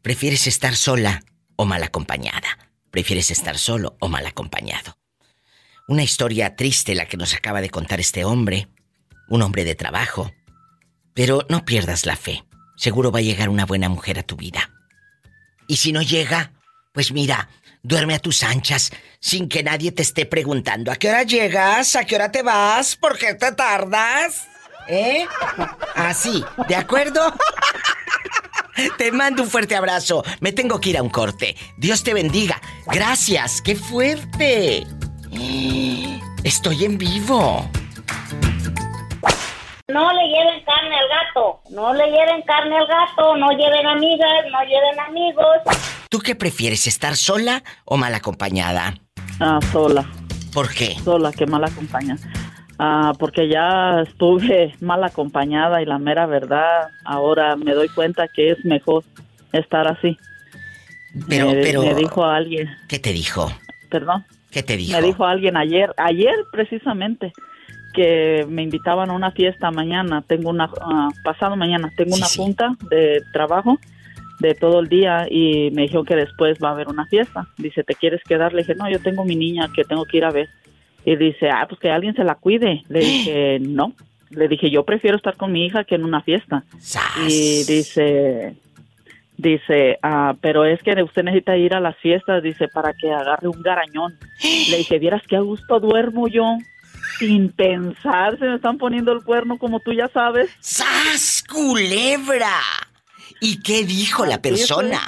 ¿Prefieres estar sola o mal acompañada? ¿Prefieres estar solo o mal acompañado? Una historia triste la que nos acaba de contar este hombre, un hombre de trabajo. Pero no pierdas la fe. Seguro va a llegar una buena mujer a tu vida. Y si no llega, pues mira, duerme a tus anchas sin que nadie te esté preguntando a qué hora llegas, a qué hora te vas, por qué te tardas. ¿Eh? Así, ¿de acuerdo? Te mando un fuerte abrazo. Me tengo que ir a un corte. Dios te bendiga. Gracias. ¡Qué fuerte! Estoy en vivo. No le lleven carne al gato, no le lleven carne al gato, no lleven amigas, no lleven amigos. ¿Tú qué prefieres, estar sola o mal acompañada? Ah, sola. ¿Por qué? Sola, que mal acompañada. Ah, porque ya estuve mal acompañada y la mera verdad, ahora me doy cuenta que es mejor estar así. Pero, me, pero... me dijo alguien, ¿Qué te dijo? perdón, ¿Qué te dijo? me dijo alguien ayer, ayer precisamente, que me invitaban a una fiesta mañana, tengo una, ah, pasado mañana, tengo una junta de trabajo de todo el día y me dijeron que después va a haber una fiesta. Dice, ¿te quieres quedar? Le dije, no, yo tengo mi niña que tengo que ir a ver. Y dice, ah, pues que alguien se la cuide. Le dije, no. Le dije, yo prefiero estar con mi hija que en una fiesta. Y dice, dice, ah, pero es que usted necesita ir a las fiestas, dice, para que agarre un garañón. Le dije, vieras qué a gusto duermo yo. Sin pensar, se me están poniendo el cuerno como tú ya sabes. ¡Sas, culebra! ¿Y qué dijo la persona?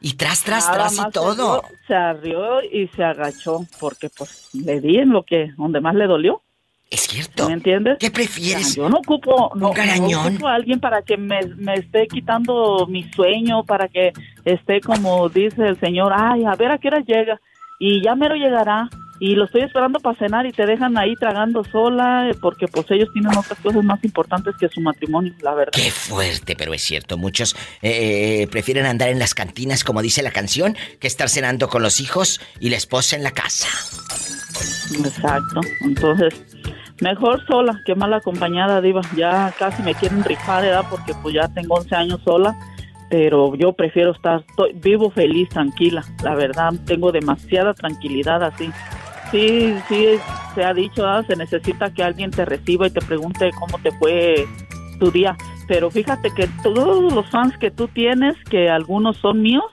Y tras, tras, Nada tras y todo. Se arrió, y se agachó porque pues le di en lo que, donde más le dolió. Es cierto. ¿Me entiendes? ¿Qué prefieres? yo no ocupo, no, no garañón? ocupo a alguien para que me, me esté quitando mi sueño, para que esté como dice el señor, ay, a ver a qué hora llega. Y ya mero llegará. Y lo estoy esperando para cenar y te dejan ahí tragando sola eh, porque pues ellos tienen otras cosas más importantes que su matrimonio, la verdad. Qué fuerte, pero es cierto. Muchos eh, prefieren andar en las cantinas, como dice la canción, que estar cenando con los hijos y la esposa en la casa. Exacto. Entonces, mejor sola que mal acompañada, Diva. Ya casi me quieren rifar, ¿verdad? Porque pues ya tengo 11 años sola. Pero yo prefiero estar, estoy- vivo feliz, tranquila. La verdad, tengo demasiada tranquilidad así. Sí, sí, se ha dicho, ¿verdad? se necesita que alguien te reciba y te pregunte cómo te fue tu día. pero fíjate que todos los fans que tú tienes, que algunos son míos,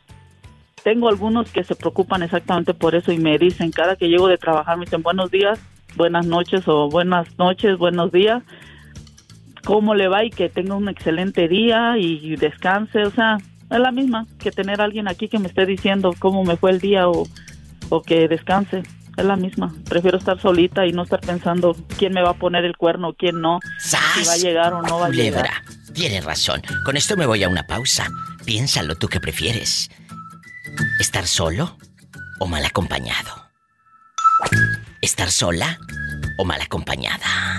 tengo algunos que se preocupan exactamente por eso y me dicen, cada que llego de trabajar, me dicen buenos días, buenas noches o buenas noches, buenos días, cómo le va y que tenga un excelente día y descanse, o sea, es la misma que tener a alguien aquí que me esté diciendo cómo me fue el día o, o que descanse. Es la misma. Prefiero estar solita y no estar pensando quién me va a poner el cuerno, quién no. Si va a llegar o no va a llegar. Culebra, tienes razón. Con esto me voy a una pausa. Piénsalo tú que prefieres. ¿Estar solo o mal acompañado? ¿Estar sola o mal acompañada?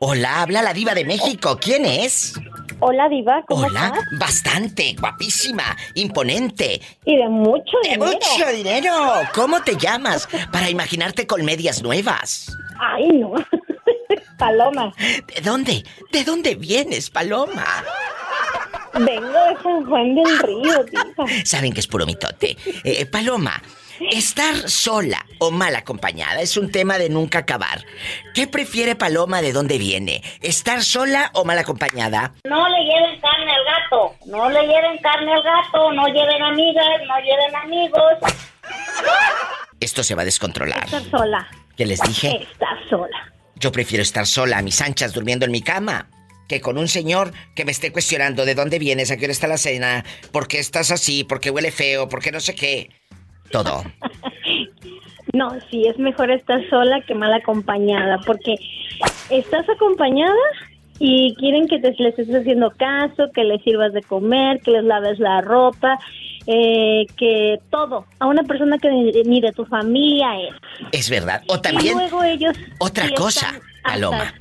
Hola, habla la diva de México. ¿Quién es? Hola, Diva, ¿cómo Hola, estás? bastante, guapísima, imponente. Y de mucho De dinero. mucho dinero. ¿Cómo te llamas? Para imaginarte con medias nuevas. Ay, no. Paloma. ¿De dónde? ¿De dónde vienes, Paloma? Vengo de San Juan del Río, Diva. Saben que es puro mitote. Eh, Paloma, estar sola o mal acompañada es un tema de nunca acabar. ¿Qué prefiere Paloma de dónde viene? ¿Estar sola o mal acompañada? No le lleven carne al gato. No le lleven carne al gato. No lleven amigas. No lleven amigos. Esto se va a descontrolar. Estar sola. ¿Qué les dije? Estar sola. Yo prefiero estar sola a mis anchas durmiendo en mi cama que con un señor que me esté cuestionando de dónde vienes, a qué hora está la cena, por qué estás así, por qué huele feo, por qué no sé qué. Todo. No, sí, es mejor estar sola que mal acompañada, porque estás acompañada y quieren que te, les estés haciendo caso, que les sirvas de comer, que les laves la ropa, eh, que todo. A una persona que ni, ni de tu familia es. Es verdad. O Y también, luego ellos... otra sí cosa, hasta- Paloma.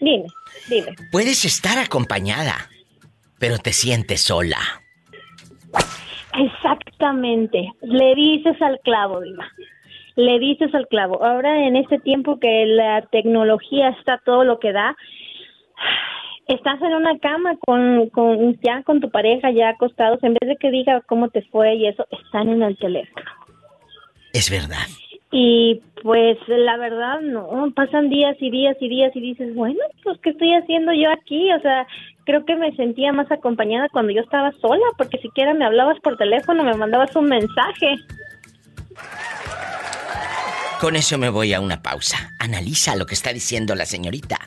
Dime, dime. Puedes estar acompañada, pero te sientes sola. Exactamente. Le dices al clavo, Diva. Le dices al clavo. Ahora en este tiempo que la tecnología está todo lo que da, estás en una cama con, con ya con tu pareja ya acostados, en vez de que diga cómo te fue y eso, están en el teléfono. Es verdad. Y pues la verdad no, pasan días y días y días y dices, bueno, pues ¿qué estoy haciendo yo aquí? O sea, creo que me sentía más acompañada cuando yo estaba sola, porque siquiera me hablabas por teléfono, me mandabas un mensaje. Con eso me voy a una pausa. Analiza lo que está diciendo la señorita.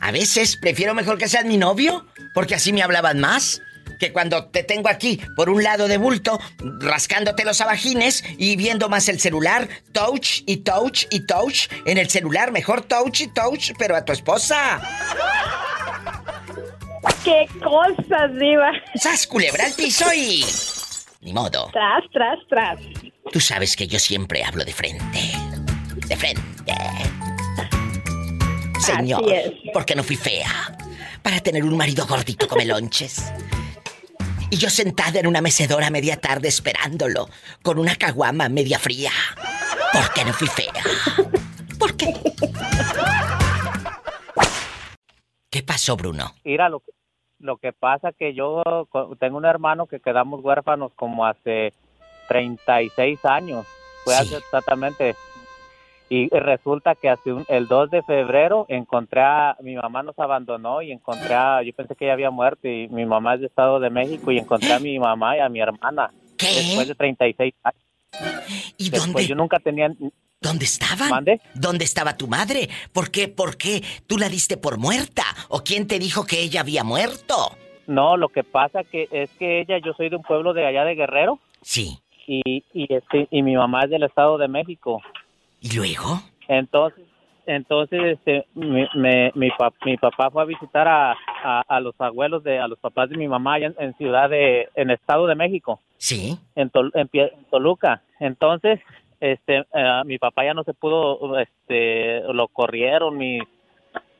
A veces prefiero mejor que seas mi novio, porque así me hablaban más. Que cuando te tengo aquí, por un lado de bulto, rascándote los abajines y viendo más el celular, touch y touch y touch. En el celular, mejor touch y touch, pero a tu esposa. ¡Qué cosas, Diva! ¡Sas, culebra al piso y... Ni modo. Tras, tras, tras. Tú sabes que yo siempre hablo de frente. De frente. Señor, es. porque no fui fea. Para tener un marido gordito come lonches. Y yo sentada en una mecedora media tarde esperándolo, con una caguama media fría. ¿Por qué no fui fea? ¿Por qué? ¿Qué pasó, Bruno? Mira, lo, que- lo que pasa que yo tengo un hermano que quedamos huérfanos como hace 36 años. Fue hace exactamente. Y resulta que hace un- el 2 de febrero encontré a... Mi mamá nos abandonó y encontré a... Yo pensé que ella había muerto y mi mamá es de Estado de México y encontré a mi mamá y a mi hermana. Después de 36 años. ¿Y Después dónde? yo nunca tenía... ¿Dónde estaban? ¿Mande? ¿Dónde estaba tu madre? ¿Por qué? ¿Por qué? ¿Tú la diste por muerta? ¿O quién te dijo que ella había muerto? No, lo que pasa que es que ella, yo soy de un pueblo de allá de Guerrero. Sí. Y, y, este, y mi mamá es del Estado de México. ¿Y luego? Entonces, entonces este, mi, me- mi, pap- mi papá fue a visitar a, a, a los abuelos de, a los papás de mi mamá allá en, en Ciudad de, en Estado de México. Sí. En, Tol- en en Toluca. Entonces, este, eh, mi papá ya no se pudo, este, lo corrieron mis,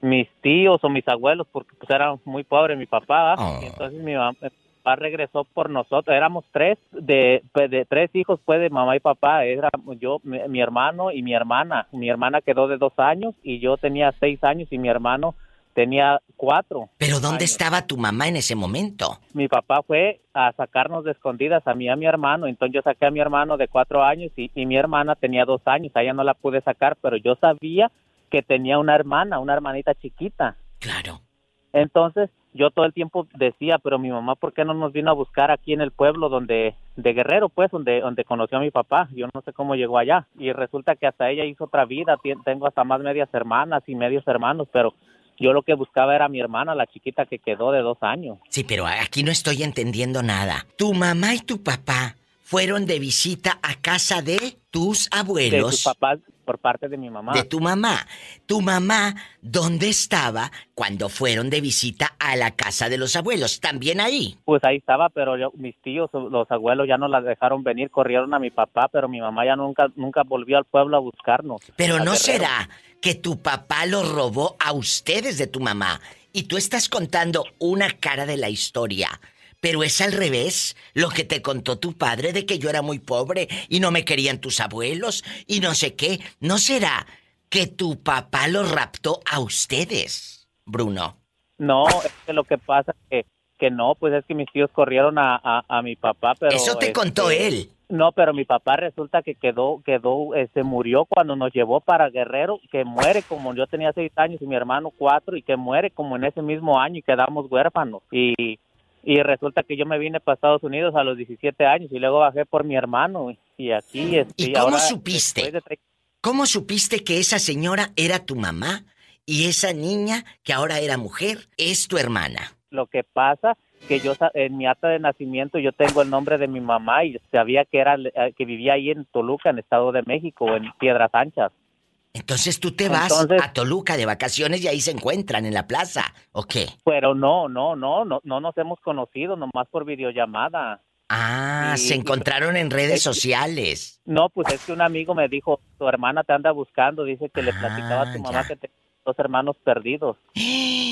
mis tíos o mis abuelos porque pues era muy pobre mi papá. Y entonces mi mamá, mi papá regresó por nosotros. Éramos tres de, pues, de tres hijos pues de mamá y papá. Era yo, mi, mi hermano y mi hermana. Mi hermana quedó de dos años y yo tenía seis años y mi hermano tenía cuatro. ¿Pero dónde estaba tu mamá en ese momento? Mi papá fue a sacarnos de escondidas a mí y a mi hermano. Entonces yo saqué a mi hermano de cuatro años y, y mi hermana tenía dos años. A ella no la pude sacar, pero yo sabía que tenía una hermana, una hermanita chiquita. Claro. Entonces, yo todo el tiempo decía, pero mi mamá, ¿por qué no nos vino a buscar aquí en el pueblo donde, de Guerrero, pues, donde, donde conoció a mi papá? Yo no sé cómo llegó allá. Y resulta que hasta ella hizo otra vida, tengo hasta más medias hermanas y medios hermanos, pero yo lo que buscaba era a mi hermana, la chiquita que quedó de dos años. Sí, pero aquí no estoy entendiendo nada. Tu mamá y tu papá fueron de visita a casa de tus De abuelos. sus papás por parte de mi mamá. De tu mamá. Tu mamá, ¿dónde estaba cuando fueron de visita a la casa de los abuelos? ¿También ahí? Pues ahí estaba, pero yo- mis tíos, los abuelos ya no la dejaron venir, corrieron a mi papá, pero mi mamá ya nunca nunca volvió al pueblo a buscarnos. Pero no Guerrero. será que tu papá lo robó a ustedes de tu mamá y tú estás contando una cara de la historia. Pero es al revés lo que te contó tu padre de que yo era muy pobre y no me querían tus abuelos y no sé qué. ¿No será que tu papá lo raptó a ustedes, Bruno? No, es que lo que pasa es que, que no, pues es que mis tíos corrieron a, a, a mi papá, pero... Eso te este, contó él. No, pero mi papá resulta que quedó, quedó, eh, se murió cuando nos llevó para Guerrero, que muere como yo tenía seis años y mi hermano cuatro, y que muere como en ese mismo año y quedamos huérfanos. Y, y resulta que yo me vine para Estados Unidos a los 17 años y luego bajé por mi hermano. Y aquí... Este, ¿Y cómo ahora, supiste? de ¿Cómo supiste que esa señora era tu mamá y esa niña que ahora era mujer es tu hermana? Lo que pasa que yo en mi acta de nacimiento yo tengo el nombre de mi mamá y sabía que era eh, que vivía ahí en Toluca, en Estado de México, en Piedras Anchas. Entonces tú te vas Entonces- a Toluca de vacaciones y ahí se encuentran en la plaza, ¿o qué? Pero no, no, no, no, no nos hemos conocido nomás por videollamada. Ah, Y- se encontraron en redes sociales. No, pues es que un amigo me dijo, tu hermana te anda buscando, dice que le platicaba a tu mamá que tenía dos hermanos perdidos.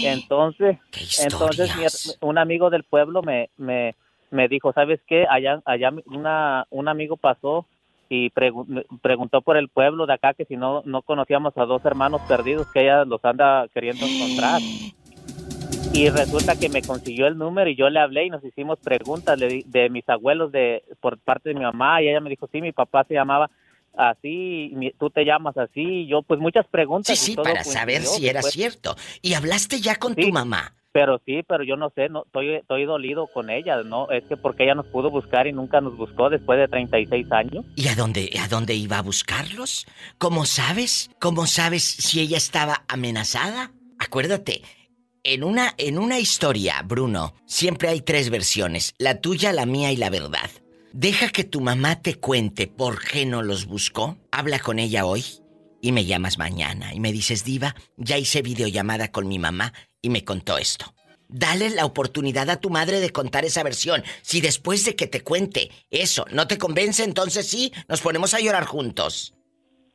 Entonces, entonces mi un amigo del pueblo me, me, me dijo, ¿sabes qué? Allá, allá una, un amigo pasó y pregu- me preguntó por el pueblo de acá que si no, no conocíamos a dos hermanos perdidos que ella los anda queriendo encontrar. Y resulta que me consiguió el número y yo le hablé y nos hicimos preguntas di- de, mis abuelos de por parte de mi mamá y ella me dijo, sí, mi papá se llamaba así, mi- tú te llamas así, y yo pues muchas preguntas. Sí, y sí, todo para saber si era pues. cierto. ¿Y hablaste ya con tu mamá? Pero sí, pero yo no sé, no estoy, estoy dolido con ella, ¿no? Es que porque ella nos pudo buscar y nunca nos buscó después de 36 años. ¿Y a dónde, a dónde iba a buscarlos? ¿Cómo sabes? ¿Cómo sabes si ella estaba amenazada? Acuérdate, en una, en una historia, Bruno, siempre hay tres versiones, la tuya, la mía y la verdad. Deja que tu mamá te cuente por qué no los buscó. Habla con ella hoy y me llamas mañana y me dices, Diva, ya hice videollamada con mi mamá y me contó esto. Dale la oportunidad a tu madre de contar esa versión. Si después de que te cuente eso no te convence, entonces sí, nos ponemos a llorar juntos.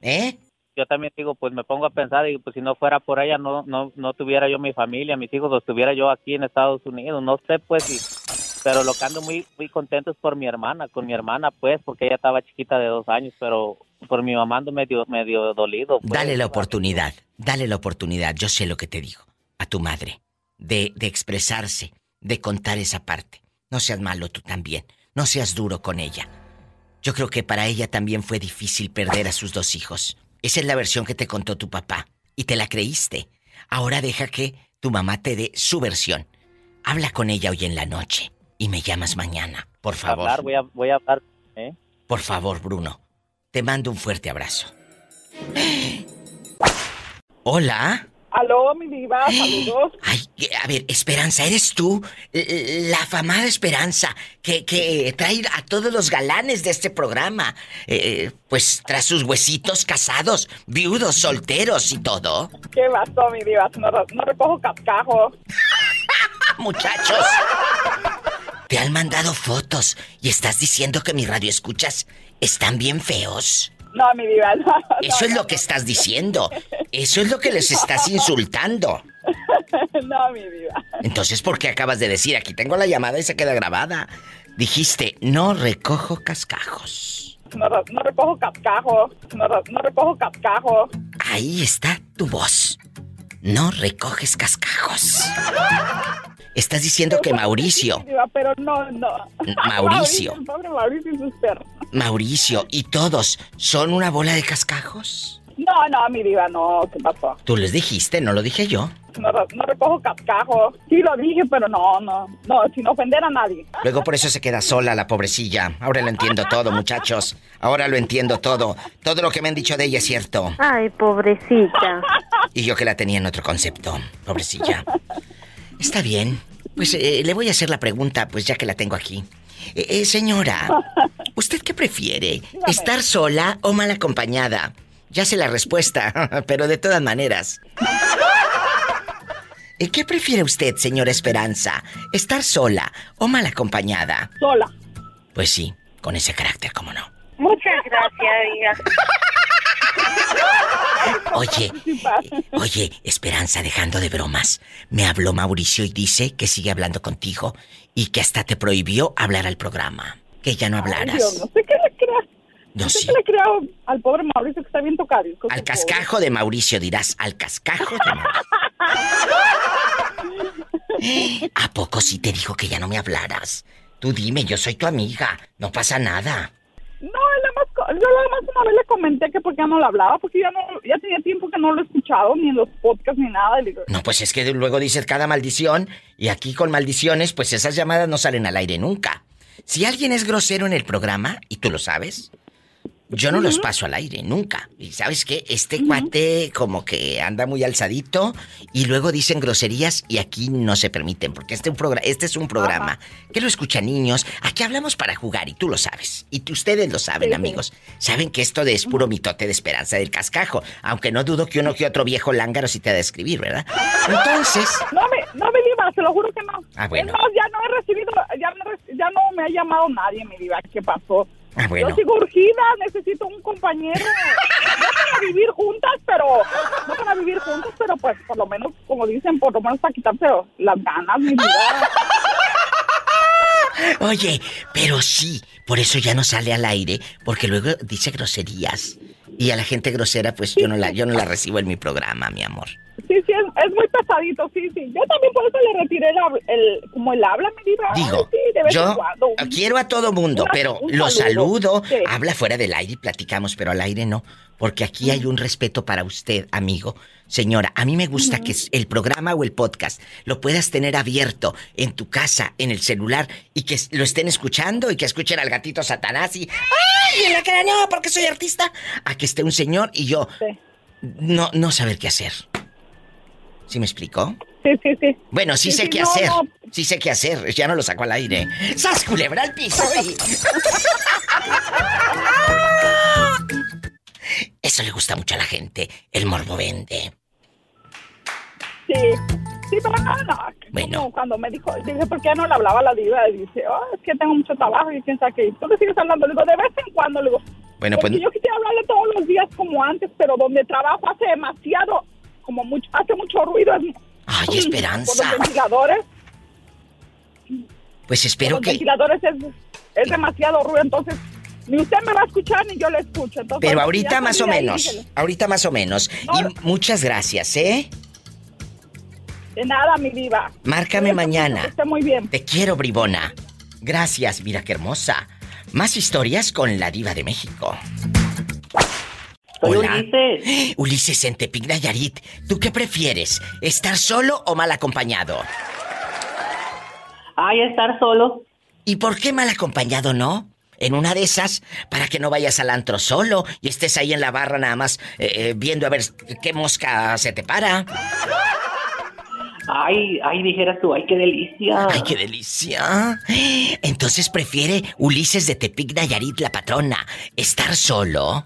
¿Eh? Yo también digo, pues me pongo a pensar, y pues si no fuera por ella, no, no, no tuviera yo mi familia, mis hijos los tuviera yo aquí en Estados Unidos, no sé pues si... Pero lo que ando muy, muy contento es por mi hermana, con mi hermana pues, porque ella estaba chiquita de dos años, pero por mi mamá ando medio, medio dolido. pues. Dale la oportunidad, dale la oportunidad, yo sé lo que te digo, a tu madre, de, de expresarse, de contar esa parte. No seas malo tú también, no seas duro con ella. Yo creo que para ella también fue difícil perder a sus dos hijos. Esa es la versión que te contó tu papá y te la creíste. Ahora deja que tu mamá te dé su versión. Habla con ella hoy en la noche y me llamas mañana, por favor. Hablar, voy a, voy a hablar, ¿eh? Por favor, Bruno. Te mando un fuerte abrazo. Hola. Aló, mi diva, saludos. Ay, que- a ver, Esperanza, ¿eres tú? La afamada Esperanza, que, que trae a todos los galanes de este programa. eh, pues tras sus huesitos casados, viudos, solteros y todo. ¿Qué pasó, mi diva? No, no recojo cascajo. Muchachos. Te han mandado fotos y estás diciendo que mis radioescuchas están bien feos. No, mi diva, no. Eso es lo que estás diciendo. Eso es lo que les estás insultando. No, mi diva. Entonces, ¿por qué acabas de decir? Aquí tengo la llamada y se queda grabada. Dijiste, no recojo cascajos. No, no recojo cascajo. No, no recojo cascajo. Ahí está tu voz. No recoges cascajos. Estás diciendo que Mauricio, pero no, no. Mauricio. el pobre Mauricio y sus perros. Mauricio y todos son una bola de cascajos. No, no, mi diva, no. ¿Qué pasó? Tú les dijiste, no lo dije yo. no, no recojo cascajo. Sí lo dije, pero no, no, no, sin ofender a nadie. Luego por eso se queda sola la pobrecilla. Ahora lo entiendo todo, muchachos. Ahora lo entiendo todo. Todo lo que me han dicho de ella es cierto. Ay, pobrecita. Y yo que la tenía en otro concepto. Pobrecilla. Está bien. Pues eh, le voy a hacer la pregunta, pues ya que la tengo aquí. Eh, eh, señora, ¿usted qué prefiere? ¿Estar sola o mal acompañada? Ya sé la respuesta, pero de todas maneras. ¿Qué prefiere usted, señora Esperanza? ¿Estar sola o mal acompañada? Sola. Pues sí, con ese carácter, ¿cómo no? Muchas gracias. Oye, oye, Esperanza, dejando de bromas. Me habló Mauricio y dice que sigue hablando contigo y que hasta te prohibió hablar al programa. Que ya no Ay, Dios, hablaras. no sé qué le crea. No No sé qué le crea al pobre Mauricio que está bien tocado. Al cascajo de Mauricio dirás, al cascajo de Mauricio. ¿A poco sí te dijo que ya no me hablaras? Tú dime, yo soy tu amiga. No pasa nada. No, nada más, yo nada más una vez le comenté que por qué no le hablaba, porque ya no, ya tenía tiempo que no lo he escuchado, ni en los podcasts, ni nada. No, pues es que luego dices cada maldición y aquí con maldiciones, pues esas llamadas no salen al aire nunca. Si alguien es grosero en el programa, y tú lo sabes, yo no los paso al aire, nunca. Y sabes qué, este cuate como que anda muy alzadito y luego dicen groserías y aquí no se permiten, porque este, un este es un programa que lo escuchan niños. Aquí hablamos para jugar y tú lo sabes. Y ustedes lo saben, Sí, sí. amigos. Saben que esto de es puro mitote de esperanza del cascajo, aunque no dudo que uno que otro viejo lángaro sí te ha de escribir, ¿verdad? Entonces, No me, no me diva, se lo juro que no. Ah, bueno. Es más, ya no he recibido, ya no, ya no me ha llamado nadie, mi diva, ¿qué pasó? Ah, bueno. Yo sigo urgida, necesito un compañero. No para vivir juntas, pero, no para vivir juntas, pero pues por lo menos, como dicen, por lo menos para quitarse las ganas, mi vida. Oye, pero sí, por eso ya no sale al aire, porque luego dice groserías. Y a la gente grosera, pues yo no la, yo no la recibo en mi programa, mi amor. Sí, sí, es, es muy pesadito, sí, sí. Yo también por eso le retiré el, el- como el habla, mi diva. Digo, sí, de vez en yo cuando. quiero a todo mundo, Una- pero lo saludo. saludo, Sí. habla fuera del aire y platicamos, pero al aire no, porque aquí hay un respeto para usted, amigo. Señora, a mí me gusta que el programa o el podcast lo puedas tener abierto en tu casa, en el celular, y que lo estén escuchando y que escuchen al gatito Satanás y ¡Ay! En la cara no, porque soy artista. A que esté un señor y yo no, no saber qué hacer. ¿Sí me explico? Sí, sí, sí. Bueno, sí, Sí, sé sí, qué no, hacer. no. Sí sé qué hacer. Ya no lo saco al aire. ¡Sas culebra al piso! y- Eso le gusta mucho a la gente. El morbo vende. Sí, sí, pero no, no. Bueno. Como cuando me dijo, dije, ¿por qué no le hablaba a la diva? Y dice, oh, es que tengo mucho trabajo y quién sabe qué. ¿Tú le sigues hablando? Le digo, de vez en cuando, le digo. Bueno, pues yo quisiera hablarle todos los días como antes, pero donde trabajo hace demasiado, como mucho, hace mucho ruido. Ay, Esperanza. los ventiladores. Pues espero los que. ventiladores es, es demasiado ruido, entonces ni usted me va a escuchar ni yo le escucho. Entonces, Pero ahorita más o ahí, menos. Ahorita más o menos. Y muchas gracias, ¿eh? De nada, mi diva. Márcame mañana. que esté muy bien. Te quiero, bribona. Gracias, mira qué hermosa. Más historias con la diva de México. Soy Hola. Ulises. Ulises en Tepic Nayarit. ¿Tú qué prefieres? ¿Estar solo o mal acompañado? Ay, estar solo. ¿Y por qué mal acompañado no? En una de esas, para que no vayas al antro solo y estés ahí en la barra nada más eh, eh, viendo a ver qué mosca se te para. Ay, ay, dijeras tú, ay, qué delicia. ¡Ay, qué delicia! Entonces prefiere Ulises de Tepic Nayarit, la patrona, estar solo.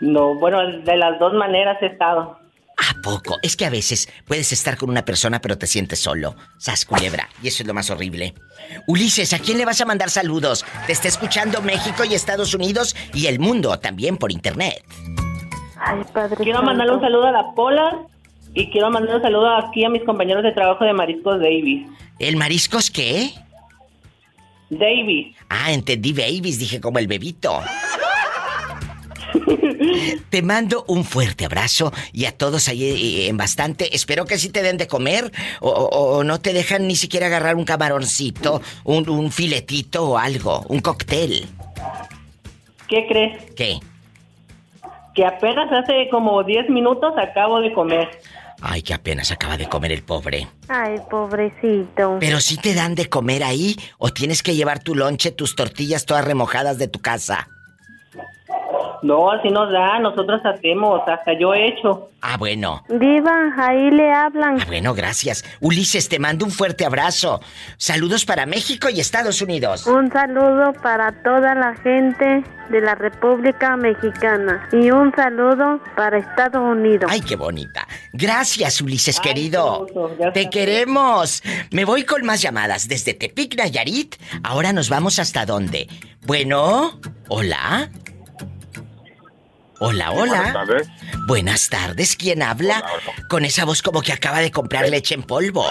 No, bueno, de las dos maneras he estado. ¿A poco? Es que a veces puedes estar con una persona pero te sientes solo. Sas culebra. Y eso es lo más horrible. Ulises, ¿a quién le vas a mandar saludos? Te está escuchando México y Estados Unidos y el mundo también por internet. Ay, padre. Quiero mandarle un saludo a la Pola y quiero mandar un saludo aquí a mis compañeros de trabajo de Mariscos Davis. ¿El mariscos qué? Davis. Ah, entendí babies, dije como el bebito. Te mando un fuerte abrazo y a todos ahí eh, en bastante. Espero que sí te den de comer o, o- o no te dejan ni siquiera agarrar un camaroncito, un, un filetito o algo, un cóctel. ¿Qué crees? ¿Qué? Que apenas hace como 10 minutos acabo de comer. Ay, que apenas acaba de comer el pobre. Ay, pobrecito. Pero si te dan de comer ahí o tienes que llevar tu lonche, tus tortillas todas remojadas de tu casa. No, así nos da, nosotros hacemos, hasta yo he hecho. Ah, bueno. Diva, ahí le hablan. Ah, bueno, gracias. Ulises, te mando un fuerte abrazo. Saludos para México y Estados Unidos. Un saludo para toda la gente de la República Mexicana y un saludo para Estados Unidos. Ay, qué bonita. Gracias, Ulises querido. Te queremos. Me voy con más llamadas desde Tepic, Nayarit. Ahora nos vamos hasta dónde. Bueno, hola. Hola, hola. Buenas tardes. Buenas tardes, ¿quién habla? Con esa voz como que acaba de comprar leche en polvo.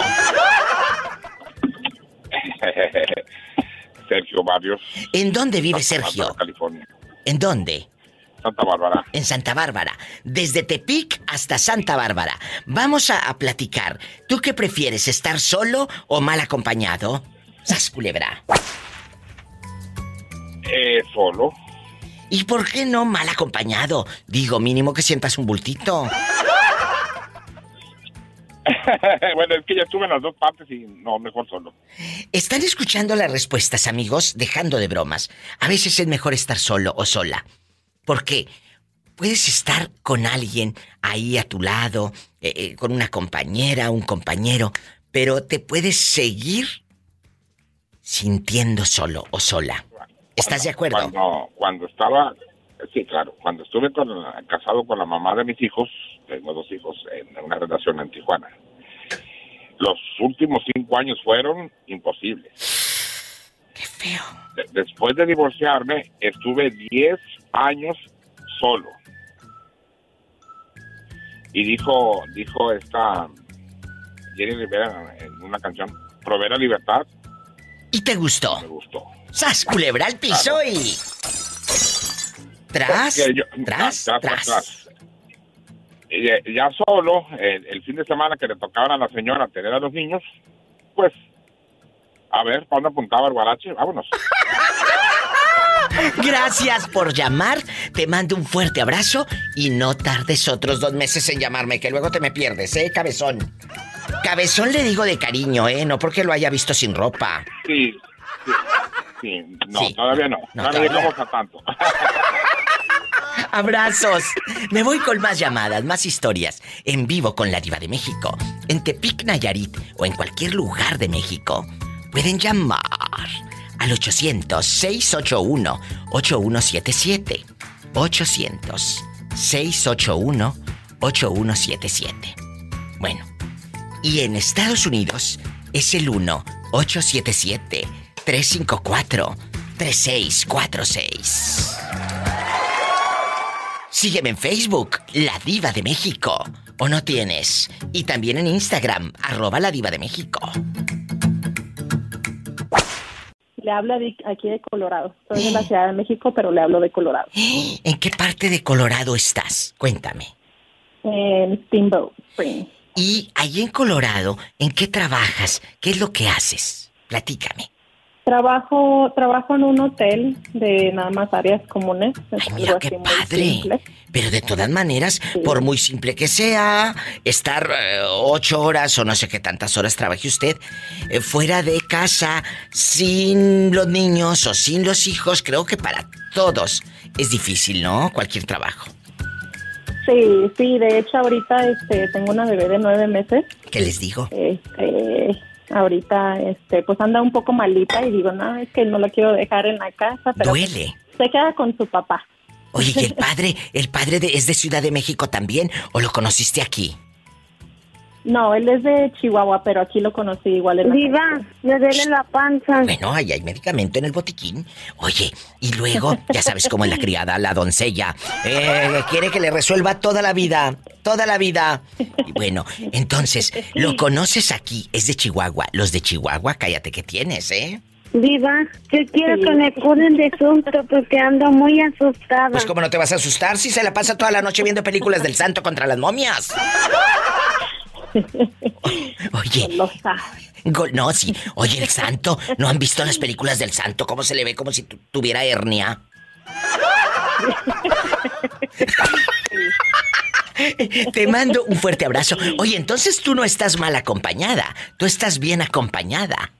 Sergio Barrios. ¿En dónde vive Santa Sergio? Bárbara, California. ¿En dónde? Santa Bárbara. En Santa Bárbara. Desde Tepic hasta Santa Bárbara. Vamos a, a platicar. ¿Tú qué prefieres, estar solo o mal acompañado? Sas culebra. Eh, solo. ¿Y por qué no mal acompañado? Digo, mínimo que sientas un bultito. bueno, es que ya estuve en las dos partes y no, mejor solo. ¿Están escuchando las respuestas, amigos? Dejando de bromas. A veces es mejor estar solo o sola. Porque puedes estar con alguien ahí a tu lado, eh, eh, con una compañera, un compañero, pero te puedes seguir sintiendo solo o sola. ¿Estás de acuerdo? Cuando, cuando estaba, sí, claro, cuando estuve con, casado con la mamá de mis hijos, tengo dos hijos en una relación en Tijuana. Los últimos cinco años fueron imposibles. Qué feo. De- después de divorciarme, estuve 10 años solo. Y dijo, dijo esta Jenny Rivera en una canción, Proveer la libertad. ¿Y te gustó? Me gustó. ¡Sas, culebra al piso y... Tras, yo- tras, tras, tras. tras. Y ya, ya solo, el, el fin de semana que le tocaban a la señora tener a los niños, pues, a ver, ¿para dónde apuntaba el guarache? Vámonos. Gracias por llamar. Te mando un fuerte abrazo y no tardes otros dos meses en llamarme, que luego te me pierdes, ¿eh, cabezón? Cabezón le digo de cariño, ¿eh? No porque lo haya visto sin ropa. Sí, sí, sí. No, Sí. todavía no. No, No, llegamos a tanto. Abrazos. Me voy con más llamadas, más historias. En vivo con la Diva de México. En Tepic, Nayarit o en cualquier lugar de México. Pueden llamar al 800-681-8177. 800-681-8177. Bueno, y en Estados Unidos es el 1-877-354-3646. Sígueme en Facebook, La Diva de México. ¿O no tienes? Y también en Instagram, arroba La Diva de México. Le hablo de aquí de Colorado. Soy de la Ciudad de México, pero le hablo de Colorado. ¿En qué parte de Colorado estás? Cuéntame. En Steamboat Springs. Y ahí en Colorado, ¿en qué trabajas? ¿Qué es lo que haces? Platícame. Trabajo, trabajo en un hotel de nada más áreas comunes. Es mira qué padre. Pero de todas maneras, por muy simple que sea, estar eh, ocho horas o no sé qué tantas horas trabaje usted eh, fuera de casa, sin los niños o sin los hijos, creo que para todos es difícil, ¿no? Cualquier trabajo. Sí, sí, de hecho ahorita este, tengo una bebé de nueve meses. ¿Qué les digo? Este, ahorita este, pues anda un poco malita y digo, no, es que no la quiero dejar en la casa, pero Duele. se queda con su papá. Oye, ¿y el padre, el padre de, es de Ciudad de México también o lo conociste aquí? No, él es de Chihuahua, pero aquí lo conocí igual en la Diva, me duele la panza. Bueno, ahí hay medicamento en el botiquín. Oye, y luego, ya sabes cómo es la criada, la doncella. Eh, quiere que le resuelva toda la vida. Toda la vida. Y bueno, entonces, lo conoces aquí, es de Chihuahua. Los de Chihuahua, cállate que tienes, ¿eh? Diva, yo quiero que me curen de susto porque ando muy asustada. Pues cómo no te vas a asustar si se la pasa toda la noche viendo películas del santo contra las momias. Oye. Go- no, sí. Oye, el santo. ¿No han visto las películas del santo? ¿Cómo se le ve como si tu- tuviera hernia? Te mando un fuerte abrazo. Oye, entonces tú no estás mal acompañada, tú estás bien acompañada.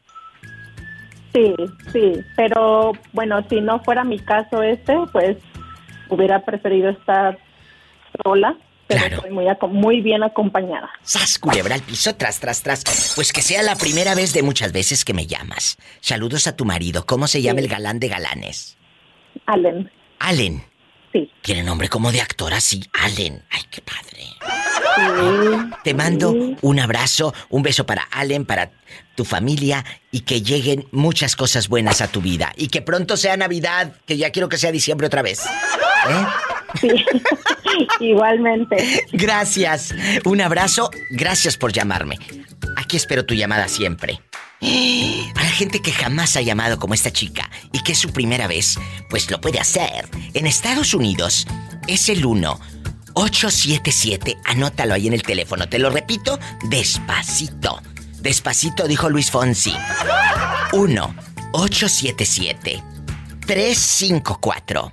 Sí, sí, pero bueno, si no fuera mi caso este, pues hubiera preferido estar sola, pero estoy muy, bien acompañada. ¡Sas, culebra al piso, tras, tras, tras! Pues que sea la primera vez de muchas veces que me llamas. Saludos a tu marido. ¿Cómo se llama el galán de galanes? Allen. Allen. Sí. Tiene nombre como de actor así. Allen. Ay, qué padre. Te mando un abrazo, un beso para Allen, para tu familia y que lleguen muchas cosas buenas a tu vida. Y que pronto sea Navidad, que ya quiero que sea diciembre otra vez. ¿Eh? Igualmente. Gracias. Un abrazo. Gracias por llamarme. Aquí espero tu llamada siempre. A la gente que jamás ha llamado como esta chica y que es su primera vez, pues lo puede hacer. En Estados Unidos es el 1 877, anótalo ahí en el teléfono. Te lo repito, despacito. Despacito dijo Luis Fonsi. 1 877 354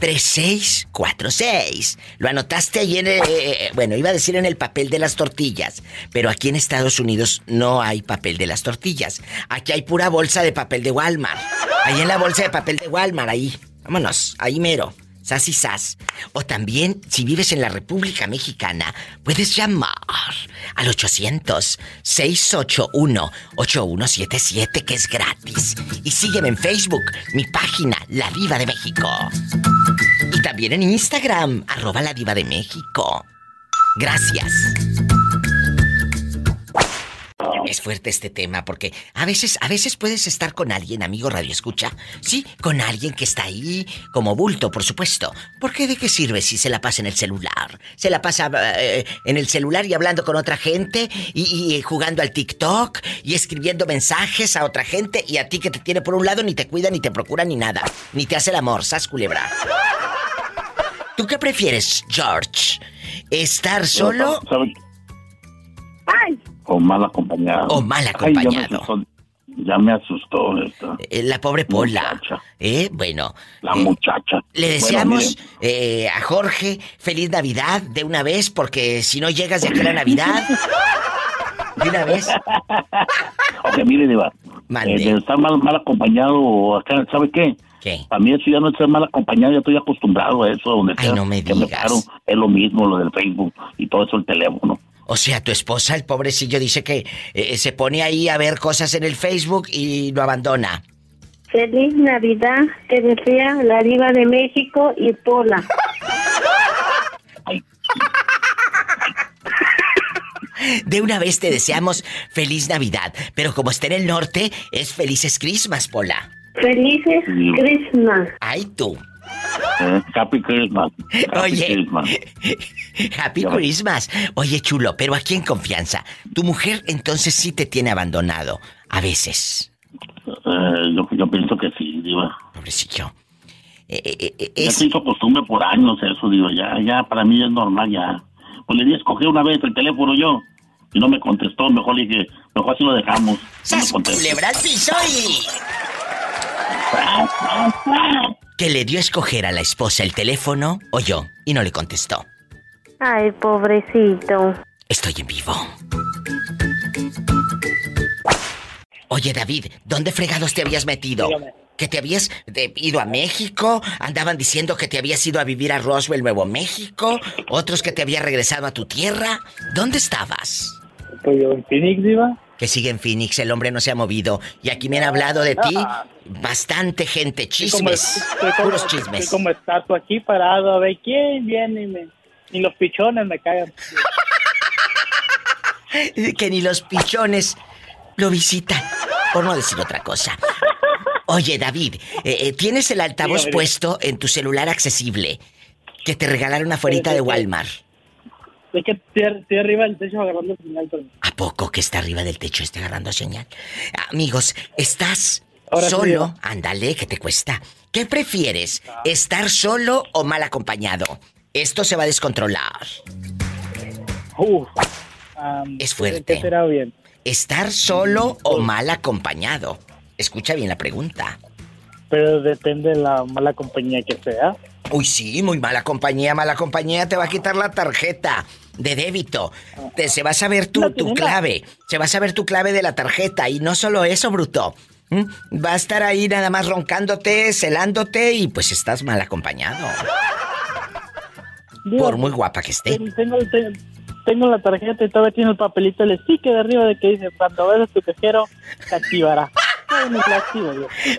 3646. Lo anotaste ahí en el, eh, bueno, iba a decir en el papel de las tortillas, pero aquí en Estados Unidos no hay papel de las tortillas. Aquí hay pura bolsa de papel de Walmart. Ahí en la bolsa de papel de Walmart, ahí. Vámonos, ahí mero. Sas y sas. O también, si vives en la República Mexicana, puedes llamar al 800-681-8177, que es gratis. Y sígueme en Facebook, mi página, La Diva de México. Y también en Instagram, arroba La Diva de México. Gracias. Es fuerte este tema porque a veces, a veces puedes estar con alguien, amigo Radio Escucha, sí, con alguien que está ahí como bulto, por supuesto. ¿Por qué de qué sirve si se la pasa en el celular? Se la pasa eh, en el celular y hablando con otra gente y, y jugando al TikTok y escribiendo mensajes a otra gente y a ti que te tiene por un lado ni te cuida ni te procura ni nada, ni te hace el amor, sas culebra. ¿Tú qué prefieres, George? ¿Estar solo? ¿Sabe? O mal acompañado. O mal acompañado. ya me asustó esta. Eh, La pobre Pola. ¿Eh? Bueno. La eh, muchacha. Le Bueno, deseamos eh, a Jorge feliz Navidad de una vez, porque si no llegas de aquí a la Navidad. De una vez. Ok, mire, Diva. Mande. eh, de estar mal, mal acompañado, o ¿sabe qué? ¿Qué? Para mí eso ya no es ser mal acompañado, ya estoy acostumbrado a eso, donde sea no me que me digas. paro, es lo mismo, lo del Facebook y todo eso, el teléfono. O sea, tu esposa, el pobrecillo, dice que eh, se pone ahí a ver cosas en el Facebook y lo abandona. Feliz Navidad, te desea la diva de México y Pola. De una vez te deseamos feliz Navidad, pero como está en el norte, es felices Christmas, Pola. Felices Christmas. Ay, tú. Eh, Happy Christmas. Happy Oye. Christmas. Happy Christmas. Oye, chulo, pero aquí en confianza. Tu mujer entonces sí te tiene abandonado. A veces. Eh, yo, yo pienso que sí, Diva. Pobrecillo. Ya se hizo costumbre por años eso, digo, ya, ya, para mí es normal, ya. Pues le di a escoger una vez el teléfono yo, y no me contestó, mejor le dije, mejor así lo dejamos. No me contestó. Culebra piso. Que le dio a escoger a la esposa el teléfono o yo, y no le contestó. Ay, pobrecito. Estoy en vivo. Oye, David, ¿dónde fregados te habías metido? Dígame. ¿Que te habías de- ido a México? Andaban diciendo que te habías ido a vivir a Roswell, Nuevo México. Otros que te habías regresado a tu tierra. ¿Dónde estabas? Pues yo en Phoenix, Diva. Que sigue en Phoenix, el hombre no se ha movido. Y aquí me han hablado de ti. Bastante gente, Estoy como- chismes. estoy como- Puros Estoy chismes. como estatua aquí parado a ver quién viene y me... Ni los pichones me cagan. Que ni los pichones lo visitan. Por no decir otra cosa. Oye, David, eh, eh, tienes el altavoz puesto en tu celular accesible que te regalaron afuera de Walmart. Es que estoy, arriba del techo agarrando señal, pero... ¿A poco que está arriba del techo esté agarrando señal? Amigos, ¿estás Ahora solo? Ándale, ¿qué te cuesta? ¿Qué prefieres? ¿Estar solo o mal acompañado? Esto se va a descontrolar. Uf, Es ¿qué fuerte. será bien? ¿Estar solo o mal acompañado? Escucha bien la pregunta. Pero depende de la mala compañía que sea. Uy, sí, muy mala compañía, mala compañía te va a quitar la tarjeta de débito. Te, se va a saber tu, tu clave. Se va a saber tu clave de la tarjeta. Y no solo eso, bruto. ¿Mm? Va a estar ahí nada más roncándote, celándote y pues estás mal acompañado. Por muy guapa que esté. Tengo, tengo, tengo la tarjeta y todavía tiene el papelito, el sticker de arriba de que dice, cuando veas tu cajero, te activará.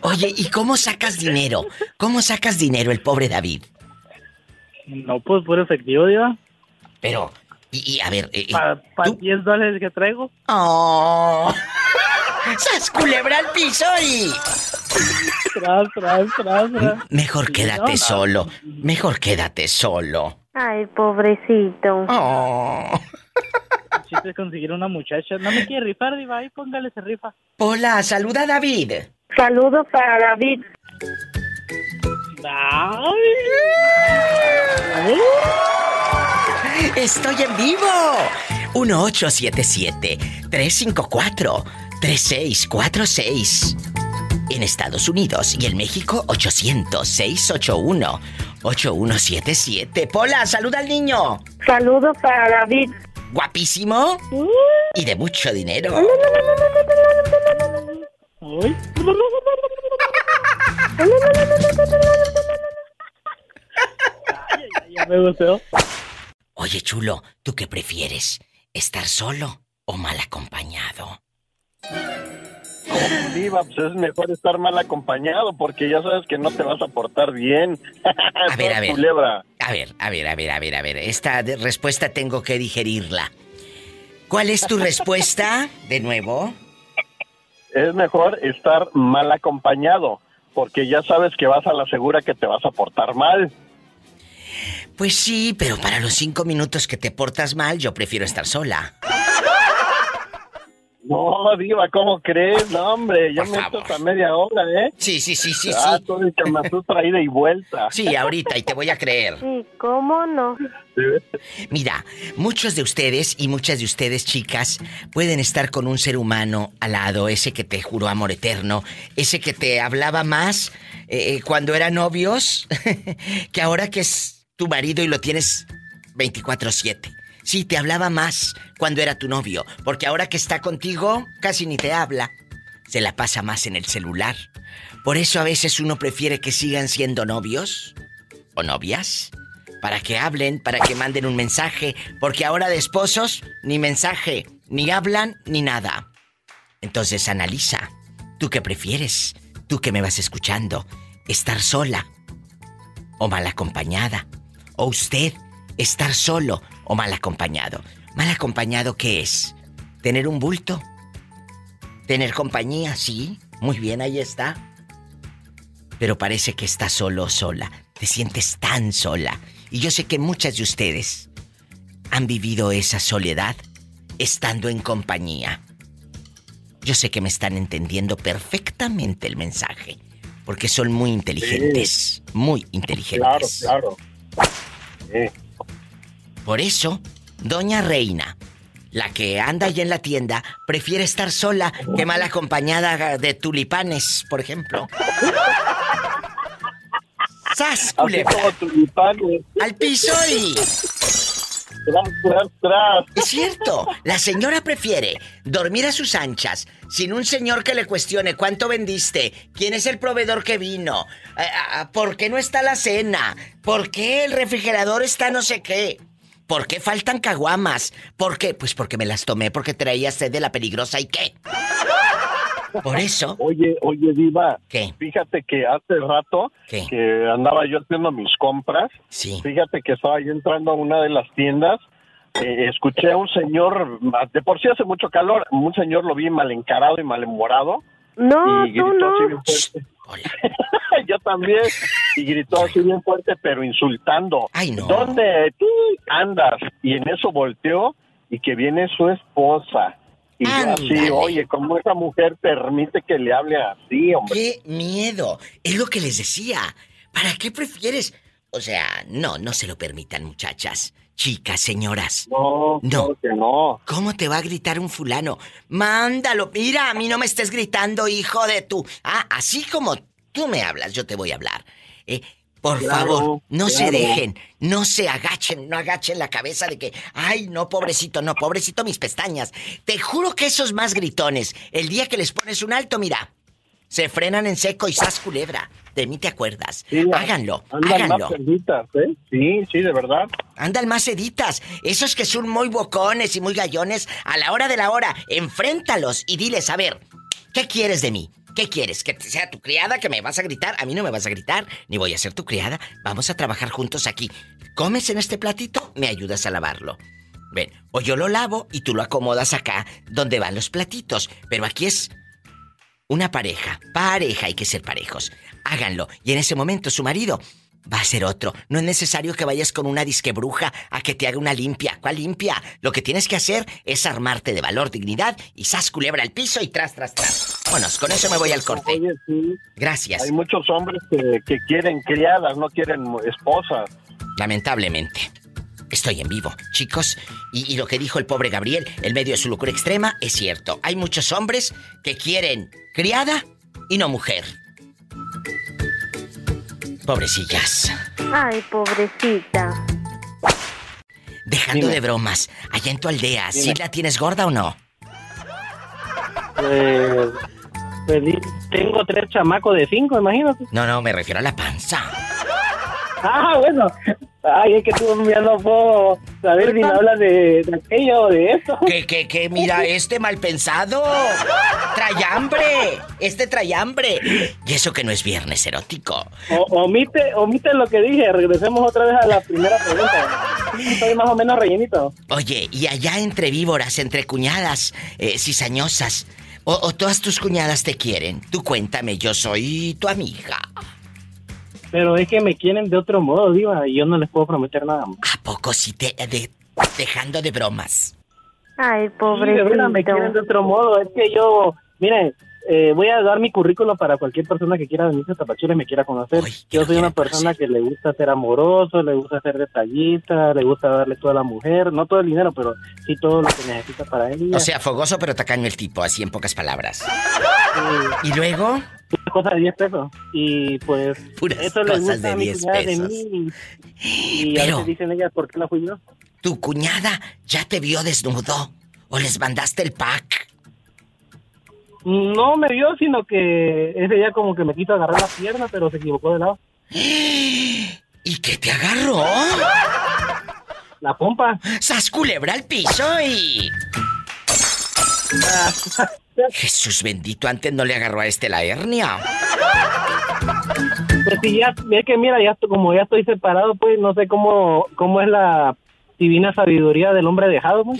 Oye, ¿y cómo sacas dinero? ¿Cómo sacas dinero el pobre David? No, pues puro efectivo, Diva. Pero, y, y, a ver... eh, eh, Para 10 dólares que traigo. ¡Oh! ¡Sas culebra al piso y... Tras, tras, tras, tras. Mejor quédate no. solo. Mejor quédate solo. Ay, pobrecito. Oh. Chiste conseguir una muchacha. No me quiere rifar, Diva. Ahí póngale ese rifa. Hola, saluda a David. Saludos para David. Estoy en vivo. 1877-354-3646. En Estados Unidos y en México, 800-681-8177. Pola, saluda al niño. Saludos para David. Guapísimo y de mucho dinero. Ya me gustó. Oye, chulo, ¿tú qué prefieres? ¿Estar solo o mal acompañado? Diva, pues es mejor estar mal acompañado porque ya sabes que no te vas a portar bien. A ver, a ver. Culebra. A ver, a ver, a ver, a ver, a ver. Esta respuesta tengo que digerirla. ¿Cuál es tu respuesta? De nuevo. Es mejor estar mal acompañado porque ya sabes que vas a la segura que te vas a portar mal. Pues sí, pero para los cinco minutos que te portas mal, yo prefiero estar sola. No, Diva, ¿cómo crees? No, hombre, yo me esto hasta media hora, ¿eh? Sí, sí, sí, sí, Ah, sí. todo el ida y vuelta. Sí, ahorita, y te voy a creer. Sí, ¿cómo no? Mira, muchos de ustedes y muchas de ustedes, chicas, pueden estar con un ser humano al lado, ese que te juró amor eterno, ese que te hablaba más eh, eh, cuando eran novios, que ahora que es tu marido y lo tienes 24/7. Sí, te hablaba más cuando era tu novio, porque ahora que está contigo, casi ni te habla. Se la pasa más en el celular. Por eso a veces uno prefiere que sigan siendo novios o novias para que hablen, para que manden un mensaje, porque ahora de esposos ni mensaje, ni hablan ni nada. Entonces analiza, ¿tú qué prefieres? Tú que me vas escuchando, estar sola o mal acompañada, o usted estar solo o mal acompañado. Mal acompañado qué es? Tener un bulto, tener compañía, sí, muy bien, ahí está. Pero parece que estás solo o sola. Te sientes tan sola. Y yo sé que muchas de ustedes han vivido esa soledad estando en compañía. Yo sé que me están entendiendo perfectamente el mensaje. Porque son muy inteligentes. Muy Claro, inteligentes. claro. Sí. Por eso, Doña Reina, la que anda allá en la tienda, prefiere estar sola que mal acompañada de tulipanes, por ejemplo. ¡Sas, culebra! ¡Al piso y... Es cierto, la señora prefiere dormir a sus anchas, sin un señor que le cuestione cuánto vendiste, quién es el proveedor que vino, eh, ah, por qué no está la cena, por qué el refrigerador está no sé qué, por qué faltan caguamas, por qué, pues porque me las tomé porque traía sed de la peligrosa y qué. Por eso. Oye, oye, Diva. ¿Qué? Fíjate que hace rato ¿Qué? que andaba yo haciendo mis compras. Sí. Fíjate que estaba yo entrando a una de las tiendas. eh, escuché a un señor, de por sí hace mucho calor, un señor lo vi mal encarado y mal enmorado. No, y tú gritó así bien fuerte. yo también. Y gritó así bien fuerte, pero insultando. Ay, no. ¿Dónde tú andas? Y en eso volteó y que viene su esposa. Y así, oye, ¿cómo esa mujer permite que le hable así, hombre? ¡Qué miedo! Es lo que les decía. ¿Para qué prefieres? O sea, no, no se lo permitan, muchachas. Chicas, señoras. No, No. claro que no. ¿Cómo te va a gritar un fulano? Mándalo. Mira, a mí no me estés gritando, hijo de tú. Ah, así como tú me hablas, yo te voy a hablar. Eh, Por Claro, favor, no se dejen, no se agachen, no agachen la cabeza de que, ay, no, pobrecito, no, pobrecito mis pestañas. Te juro que esos más gritones, el día que les pones un alto, mira, se frenan en seco y sas culebra. De mí te acuerdas. háganlo, Andan háganlo. más perditas, ¿eh? Sí, sí, de verdad. Andan más seditas. Esos que son muy bocones y muy gallones, a la hora de la hora, enfréntalos y diles, a ver, ¿qué quieres de mí? ¿Qué quieres? ¿Que sea tu criada? ¿Que me vas a gritar? A mí no me vas a gritar, ni voy a ser tu criada. Vamos a trabajar juntos aquí. ¿Comes en este platito? Me ayudas a lavarlo. Ven, o yo lo lavo y tú lo acomodas acá donde van los platitos. Pero aquí es una pareja. Pareja, hay que ser parejos. Háganlo. Y en ese momento su marido va a ser otro. No es necesario que vayas con una disque bruja a que te haga una limpia. ¿Cuál limpia? Lo que tienes que hacer es armarte de valor, dignidad y sas culebra al piso y tras, tras, tras. Vámonos, con eso me voy al corte. Oye, sí. Gracias. Hay muchos hombres que, que quieren criadas, no quieren esposas. Lamentablemente. Estoy en vivo, chicos. Y, y lo que dijo el pobre Gabriel, el medio de su locura extrema, es cierto. Hay muchos hombres que quieren criada y no mujer. Pobrecillas. Ay, pobrecita. Dejando de bromas, allá en tu aldea, ¿sí Dime. la tienes gorda o no? Pues, pues, tengo tres chamacos de cinco, imagínate. No, no, me refiero a la panza. Ah, bueno. Ay, es que tú ya no puedo saber si me hablas de, de aquello o de esto. Que, que, que, mira, este mal pensado. Trae hambre. Este trae hambre. Y eso que no es viernes erótico. O- omite, omite lo que dije. Regresemos otra vez a la primera pregunta. Estoy más o menos rellenito. Oye, y allá entre víboras, entre cuñadas, eh, cizañosas, o, o todas tus cuñadas te quieren, tú cuéntame, yo soy tu amiga. Pero es que me quieren de otro modo, Diva, y yo no les puedo prometer nada más. ¿A poco sí te... de- dejando de bromas? Ay, Sí, de verdad, me quieren de otro modo. Es que yo, miren, eh, voy a dar mi currículo para cualquier persona que quiera venirse a Tapachula y me quiera conocer. yo soy una persona que le gusta ser amoroso, le gusta ser detallista, le gusta darle todo a la mujer, no todo el dinero, pero sí todo lo que necesita para ella. O sea, fogoso pero tacaño el tipo, así en pocas palabras. ¿Y luego? Una cosa de 10 pesos. Y pues, Puras eso le cosas gusta de a mi 10 cuñada de mí. Y a Pero- veces dicen ellas, ¿por qué la fui yo? ¿Tu cuñada ya te vio desnudo? ¿O les mandaste el pack? No me vio, sino que ese día como que me quiso agarrar la pierna, pero se equivocó de lado. ¿Y qué te agarró? La pompa. ¡Sas culebra al piso y... Jesús bendito, antes no le agarró a este la hernia. Pues sí, ya, es que mira, ya como ya estoy separado, pues no sé cómo, cómo es la divina sabiduría del hombre dejado. pues.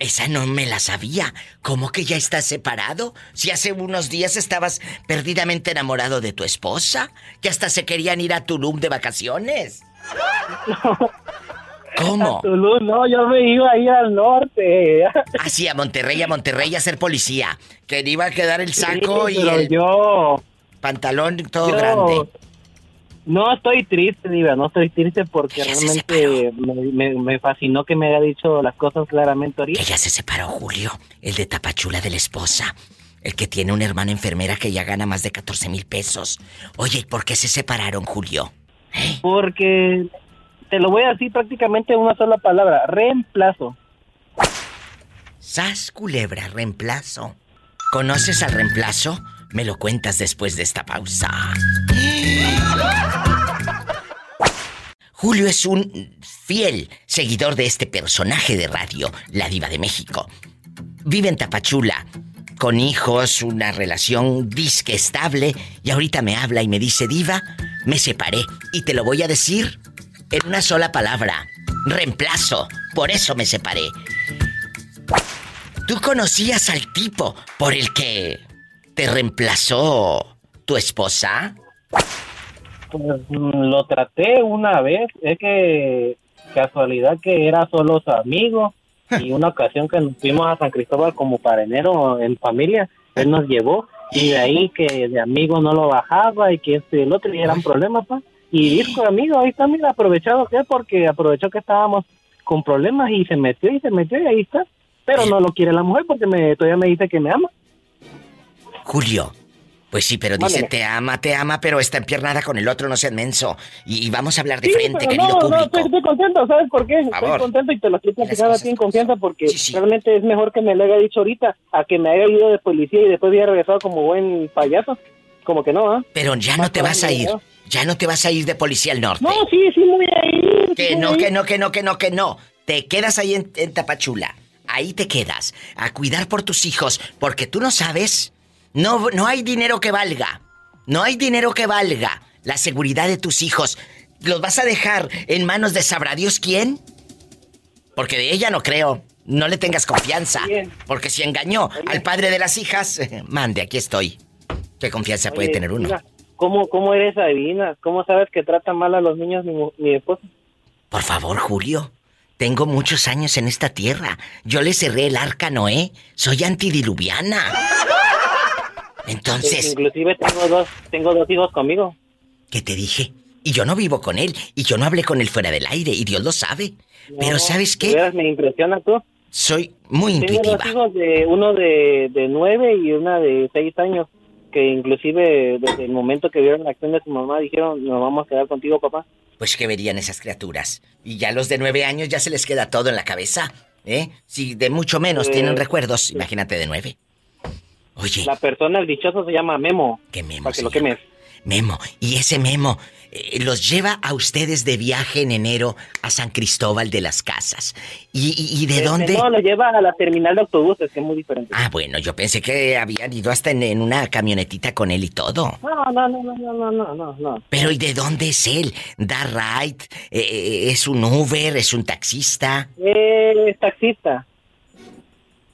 Esa no me la sabía. ¿Cómo que ya estás separado? Si hace unos días estabas perdidamente enamorado de tu esposa, que hasta se querían ir a Tulum de vacaciones. ¿Cómo? A Tulum, no, yo me iba a ir al norte. Así a Monterrey, a Monterrey a ser policía. Que le iba a quedar el saco Sí, y el yo, pantalón todo yo grande. No estoy triste, Diva, no estoy triste porque realmente me, me- me fascinó que me haya dicho las cosas claramente ahorita. Ya se separó Julio, el de Tapachula de la esposa. El que tiene una hermana enfermera que ya gana más de 14 mil pesos. Oye, ¿y por qué se separaron, Julio? Porque te lo voy a decir prácticamente en una sola palabra, reemplazo. Sas culebra, reemplazo. ¿Conoces al reemplazo? Me lo cuentas después de esta pausa. Julio es un fiel seguidor de este personaje de radio, la diva de México. Vive en Tapachula, con hijos, una relación disque estable, y ahorita me habla y me dice, diva, me separé, y te lo voy a decir en una sola palabra, reemplazo, por eso me separé. ¿Tú conocías al tipo por el que te reemplazó tu esposa? Pues, mm, lo traté una vez, es que casualidad que era solo su amigo y una ocasión que nos fuimos a San Cristóbal como para enero en familia, él nos llevó y de ahí que de amigo no lo bajaba y que este el otro y eran problemas, pa. Y dijo amigo, ahí está, mira, aprovechado que porque aprovechó que estábamos con problemas y se metió y se metió y ahí está. Pero no lo quiere la mujer porque me, todavía me dice que me ama. Julio, Pues sí, pero dice Mándeme. te ama, te ama, pero está empiernada con el otro, no seas menso. Y, y vamos a hablar de Sí, frente, pero querido no, público. no, estoy, estoy contento, ¿sabes por qué? favor. Estoy contento y te lo estoy platicando a ti en confianza porque realmente es mejor que me lo haya dicho ahorita a que me haya ido de policía y después haya regresado como buen payaso. Como que no, ¿ah? Pero ya no te vas a ir. Ya no te vas a ir de policía al norte. No, sí, sí, muy ahí. Que no, que no, que no, que no, que no. Te quedas ahí en, en Tapachula. Ahí te quedas. A cuidar por tus hijos. Porque tú no sabes. No, no hay dinero que valga. No hay dinero que valga la seguridad de tus hijos. ¿Los vas a dejar en manos de sabrá Dios quién? Porque de ella no creo. No le tengas confianza. Porque si engañó al padre de las hijas, mande, aquí estoy. ¿Qué confianza puede tener uno? mira, ¿Cómo, ¿Cómo eres adivina? ¿Cómo sabes que trata mal a los niños mi, esposa? Por favor, Julio. Tengo muchos años en esta tierra. Yo le cerré el arca Noé. Soy antidiluviana. Entonces, Inclusive tengo dos, tengo dos hijos conmigo. ¿qué te dije? Y yo no vivo con él. Y yo no hablé con él fuera del aire. Y Dios lo sabe. Pero No, ¿sabes de qué? veras me impresiona tú. Soy muy Tengo intuitiva. dos hijos, de, uno de, de nueve y una de seis años, que inclusive desde el momento que vieron la acción de su mamá dijeron, nos vamos a quedar contigo, papá. Pues que verían esas criaturas. Y ya los de nueve años ya se les queda todo en la cabeza. ¿Eh? Si de mucho menos Eh, tienen recuerdos, imagínate de nueve. Oye. La persona, el dichoso, se llama Memo. ¿Qué Memo? Para que lo quemes. Memo. Y ese Memo eh, los lleva a ustedes de viaje en enero a San Cristóbal de las Casas. ¿Y, y, y de este, dónde? No, los lleva a la terminal de autobuses, que es muy diferente. Ah, bueno, yo pensé que habían ido hasta en, en una camionetita con él y todo. No, no, no, no, no, no, no, no. Pero ¿y de dónde es él? ¿Da ride? Eh, eh ¿Es un Uber? ¿Es un taxista? Eh, es taxista.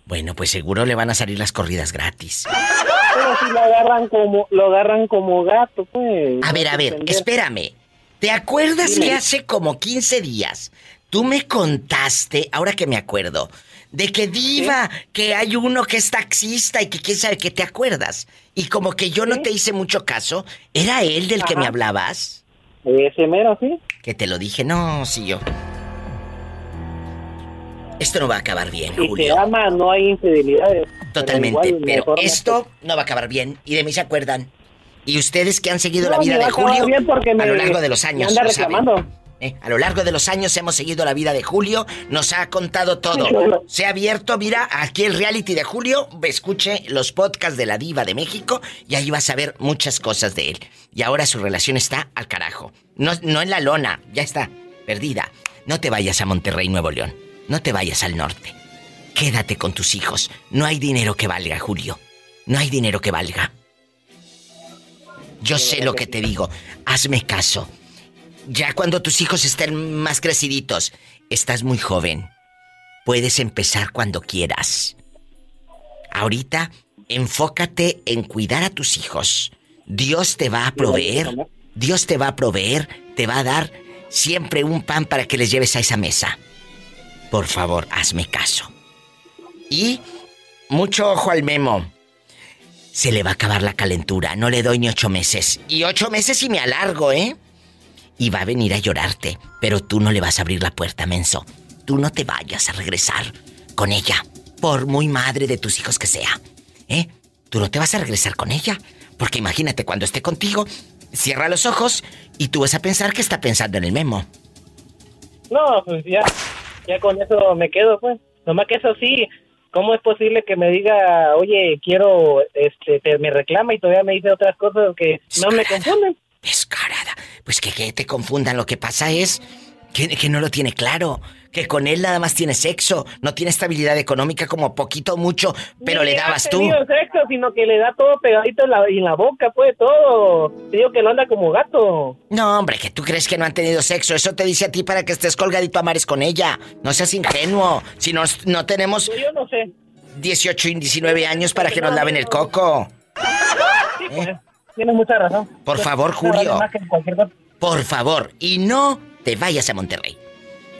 Bueno, pues seguro le van a salir las corridas gratis. Pero si lo agarran como, lo agarran como gato, pues. A ver, a ver, espérame. ¿Te acuerdas Dime. que hace como 15 días tú me contaste, ahora que me acuerdo, de que diva, que hay uno que es taxista y que quién sabe que te acuerdas? Y como que yo no te hice mucho caso, ¿era él del que me hablabas? Ese mero, sí. Que te lo dije, no, sí yo. Esto no va a acabar bien, Si Julio. ama, no hay infidelidades. Totalmente, igual, pero mejor no esto no va a acabar bien y de mí se acuerdan. Y ustedes que han seguido la No, vida me va de Julio a lo largo de los años, anda lo reclamando. Eh, A lo largo de los años hemos seguido la vida de Julio, nos ha contado todo. Se ha abierto, mira, aquí el reality de Julio, escuche los podcasts de la diva de México y ahí vas a ver muchas cosas de él. Y ahora su relación está al carajo. No, no en la lona, ya está, perdida. No te vayas a Monterrey, Nuevo León. No te vayas al norte. Quédate con tus hijos. No hay dinero que valga, Julio. No hay dinero que valga. Yo sé lo que te digo. Hazme caso. Ya cuando tus hijos estén más creciditos, estás muy joven. Puedes empezar cuando quieras. Ahorita, enfócate en cuidar a tus hijos. Dios te va a proveer. Dios te va a proveer. Te va a dar siempre un pan para que les lleves a esa mesa. Por favor, hazme caso. Y mucho ojo al memo. Se le va a acabar la calentura. No le doy ni ocho meses. Y ocho meses y me alargo, ¿eh? Y va a venir a llorarte. Pero tú no le vas a abrir la puerta, menso. Tú no te vayas a regresar con ella. Por muy madre de tus hijos que sea. ¿Eh? Tú no te vas a regresar con ella. Porque imagínate cuando esté contigo, cierra los ojos y tú vas a pensar que está pensando en el memo. No, pues ya, ya con eso me quedo, pues. Nomás que eso sí, ¿cómo es posible que me diga, oye, quiero, este, te- me reclama y todavía me dice otras cosas que no me confunden? Descarada. Pues que, que te confundan. Lo que pasa es que, que no lo tiene claro. Que con él nada más tiene sexo. No tiene estabilidad económica como poquito o mucho. Pero Ni le dabas tú. tenido sexo, sino que le da todo pegadito en la, en la boca, pues, todo. Te digo que lo anda como gato. No, hombre, que tú crees que no han tenido sexo. Eso te dice a ti para que estés colgadito a mares con ella. No seas ingenuo. Si no, no tenemos Yo no sé. 18 y 19 años para que nos laven el coco. Sí, pues, tienes mucha razón. Por favor, Julio. Por favor. Y no te vayas a Monterrey.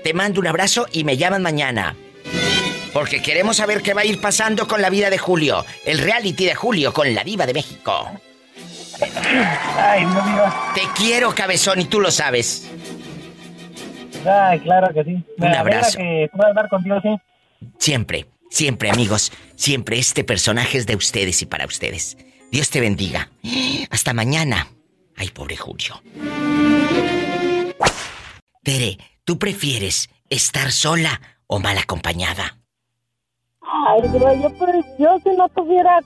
Te mando un abrazo y me llaman mañana. Porque queremos saber qué va a ir pasando con la vida de Julio. El reality de Julio con la diva de México. Ay, no digas. Te quiero, cabezón, y tú lo sabes. Ay, claro que sí. Me Un abrazo. que pueda hablar contigo, sí. Siempre, siempre, amigos. Siempre este personaje es de ustedes y para ustedes. Dios te bendiga. Hasta mañana. Ay, pobre Julio. Tere, ¿tú prefieres estar sola o mal acompañada? Ay, pero yo, pero yo si no tuviera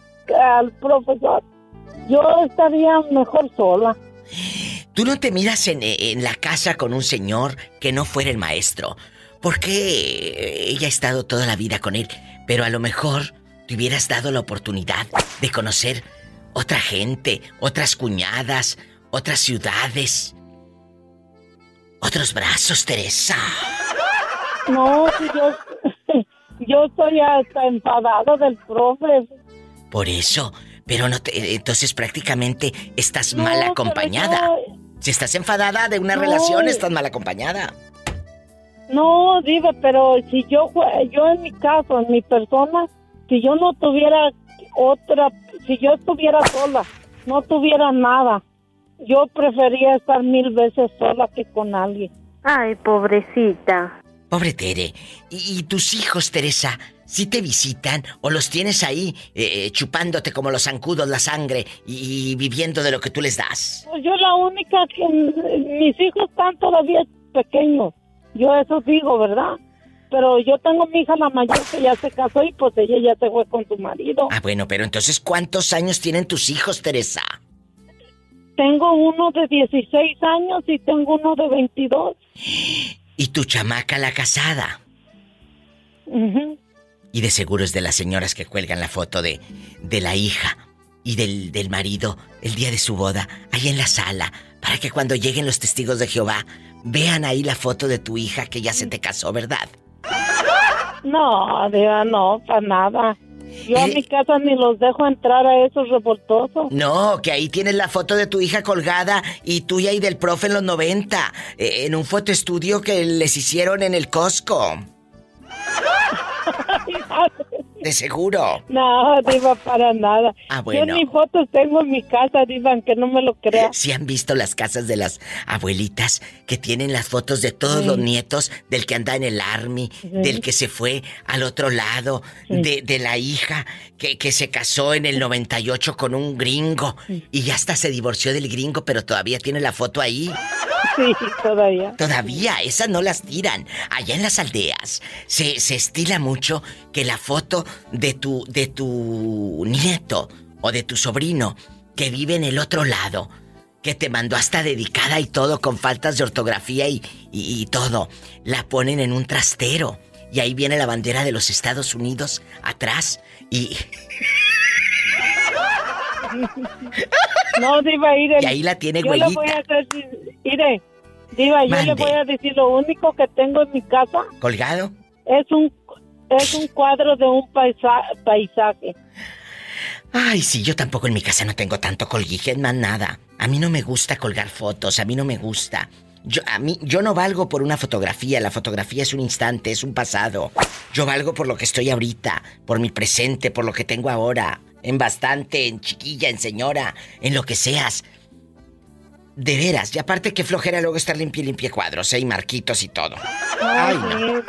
al profesor, yo estaría mejor sola. Tú no te miras en, en la casa con un señor que no fuera el maestro. Porque ella ha estado toda la vida con él, pero a lo mejor te hubieras dado la oportunidad de conocer otra gente, otras cuñadas, otras ciudades, otros brazos, Teresa. No, yo, yo estoy hasta enfadado del profe. Por eso, pero no te, entonces prácticamente estás No, mal acompañada. yo- Si estás enfadada de una No. relación, estás mal acompañada. No, Diva, pero si yo, yo en mi caso, en mi persona, si yo no tuviera otra, si yo estuviera sola, no tuviera nada, yo prefería estar mil veces sola que con alguien. Ay, pobrecita. Pobre Tere. ¿Y, y tus hijos, Teresa, si te visitan o los tienes ahí eh, eh, chupándote como los zancudos la sangre y, y viviendo de lo que tú les das? Pues yo la única que mis hijos están todavía pequeños, yo eso digo, ¿verdad? Pero yo tengo mi hija la mayor que ya se casó y pues ella ya se fue con su marido. Ah, bueno, pero entonces, ¿cuántos años tienen tus hijos, Teresa? Tengo uno de 16 años y tengo uno de 22. Y tu chamaca, la casada. Ujú. Y de seguro es de las señoras que cuelgan la foto de, de la hija y del, del marido el día de su boda, ahí en la sala, para que cuando lleguen los testigos de Jehová, vean ahí la foto de tu hija que ya se te casó, ¿verdad? No, Diva, no, para nada. Yo a mi casa ni los dejo entrar a esos revoltosos. No, que ahí tienes la foto de tu hija colgada y tuya y del profe en los 90, eh, en un fotoestudio que les hicieron en el Costco. De seguro. No, Diva, para nada. Ah, bueno. Yo ni fotos tengo en mi casa, Diva, aunque no me lo crea. Si han visto las casas de las abuelitas que tienen las fotos de todos los nietos, del que anda en el army, del que se fue al otro lado, de, de la hija que, que se casó en el 98 con un gringo y ya hasta se divorció del gringo, pero todavía tiene la foto ahí. Sí, todavía. Todavía, esas no las tiran. Allá en las aldeas se, se estila mucho que la foto de tu, de tu nieto o de tu sobrino que vive en el otro lado, que te mandó hasta dedicada y todo con faltas de ortografía y, y- y todo, la ponen en un trastero. Y ahí viene la bandera de los Estados Unidos atrás y... No, Diva, Ire. Y ahí la tiene Yo le voy a Diva, yo le voy a decir, lo único que tengo en mi casa ¿Colgado? es un es un cuadro de un paisa- paisaje. Ay, sí, yo tampoco en mi casa no tengo tanto colguije, más nada. A mí no me gusta colgar fotos, a mí no me gusta. Yo, a mí, yo no valgo por una fotografía, la fotografía es un instante, es un pasado. Yo valgo por lo que estoy ahorita, por mi presente, por lo que tengo ahora. En bastante, en chiquilla, en señora, en lo que seas. De veras, y aparte que flojera luego estar limpia y limpia cuadros, ¿eh? Y marquitos y todo. Ay, no.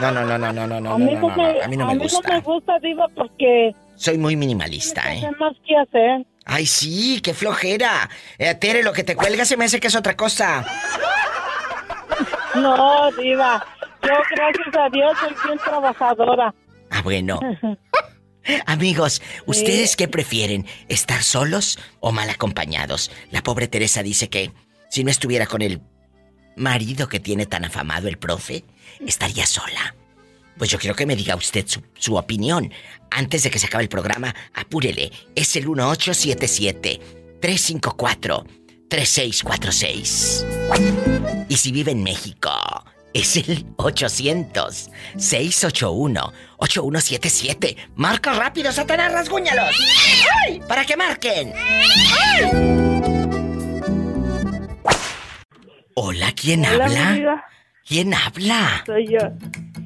No, no, no, no, no, no, no, a mí no, no, a mí no me a mí gusta. no me gusta, Diva, porque Soy muy minimalista, ¿eh? no más que hacer. Ay, sí, qué flojera. Eh, Tere, lo que te cuelga se me hace que es otra cosa. No, Diva, yo gracias a Dios soy bien trabajadora. Ah, bueno. Amigos, ¿ustedes qué prefieren? ¿Estar solos o mal acompañados? La pobre Teresa dice que si no estuviera con el marido que tiene tan afamado el profe, estaría sola. Pues yo quiero que me diga usted su, su opinión. Antes de que se acabe el programa, apúrele. Es el 1877-354-3646. Y si vive en México, es el 800-681-8177. Marca rápido, Satanás, rasguñalos. ¡Ay! Para que marquen. Hola, ¿quién Hola, habla? amiga. ¿Quién habla? Soy yo.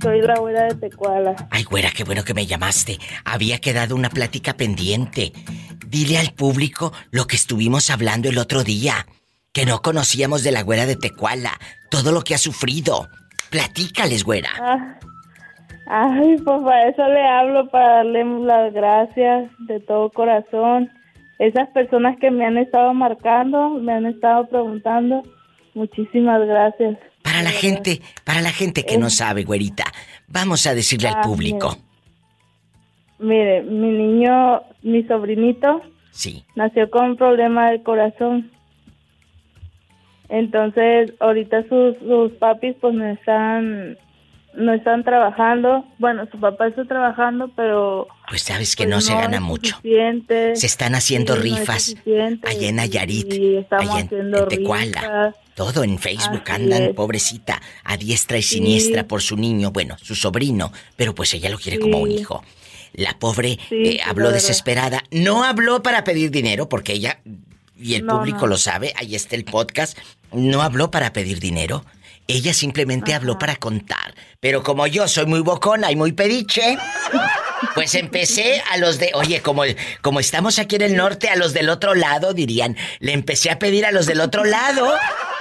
Soy la abuela de Tecuala. Ay, güera, qué bueno que me llamaste. Había quedado una plática pendiente. Dile al público lo que estuvimos hablando el otro día. Que no conocíamos de la güera de Tecuala. Todo lo que ha sufrido. Platícales, güera. Ah, ay, pues para eso le hablo, para darle las gracias de todo corazón. esas personas que me han estado marcando, me han estado preguntando, muchísimas gracias. Para la gente, para la gente que no sabe, güerita, vamos a decirle al público. Mire, mi niño, mi sobrinito, Sí. nació con un problema del corazón. Entonces, ahorita sus, sus papis pues no están, no están trabajando. Bueno, su papá está trabajando, pero... Pues sabes que pues, no se gana mucho. Se están haciendo Sí, no rifas suficiente. allá en Nayarit, allá en, haciendo en Tecuala. rifas. Todo en Facebook Así andan, es. pobrecita, a diestra y Sí. siniestra por su niño, bueno, su sobrino, pero pues ella lo quiere como un hijo. La pobre eh, habló desesperada. No habló para pedir dinero, porque ella, y el No, público no. lo sabe, ahí está el podcast, no habló para pedir dinero. Ella simplemente habló para contar. Pero como yo soy muy bocona y muy pediche, pues empecé a los de, oye, como, como estamos aquí en el norte, a los del otro lado, dirían, le empecé a pedir a los del otro lado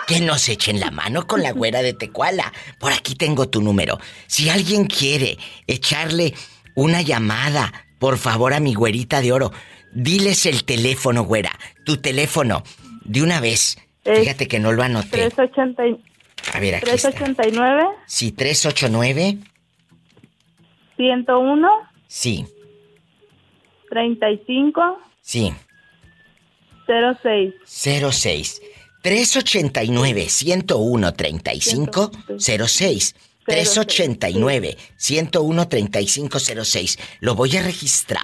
que nos echen la mano con la güera de Tecuala. Por aquí tengo tu número. Si alguien quiere echarle una llamada, por favor, a mi güerita de oro, diles el teléfono, güera, tu teléfono, de una vez. Fíjate que no lo anoté. 380 y- A ver, aquí está. 389 Sí, 389. 101 Sí, 35 sí. 06. 06 389 101 35 06 389 101 35 06 Lo voy a registrar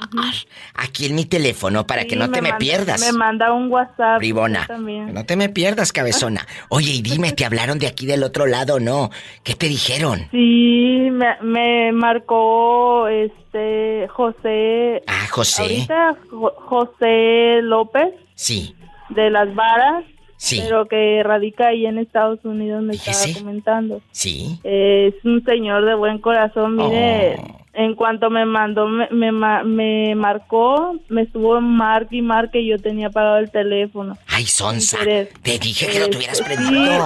aquí en mi teléfono para que no te me, manda- pierdas. Me manda un WhatsApp. Bribona, no te me pierdas, cabezona. Oye, y dime, ¿te hablaron de aquí del otro lado o no? ¿Qué te dijeron? Sí, me, me marcó este José. Ah, José. Ahorita Jo- José López Sí, de las Varas. Sí. Pero que radica ahí en Estados Unidos, me estaba comentando. sí. Es un señor de buen corazón, mire. Oh. En cuanto me mandó, me, me, ma- me marcó, me estuvo en marque y marque y yo tenía pagado el teléfono. Ay, sonsa. Te dije que lo Eh, tuvieras sí. prendido.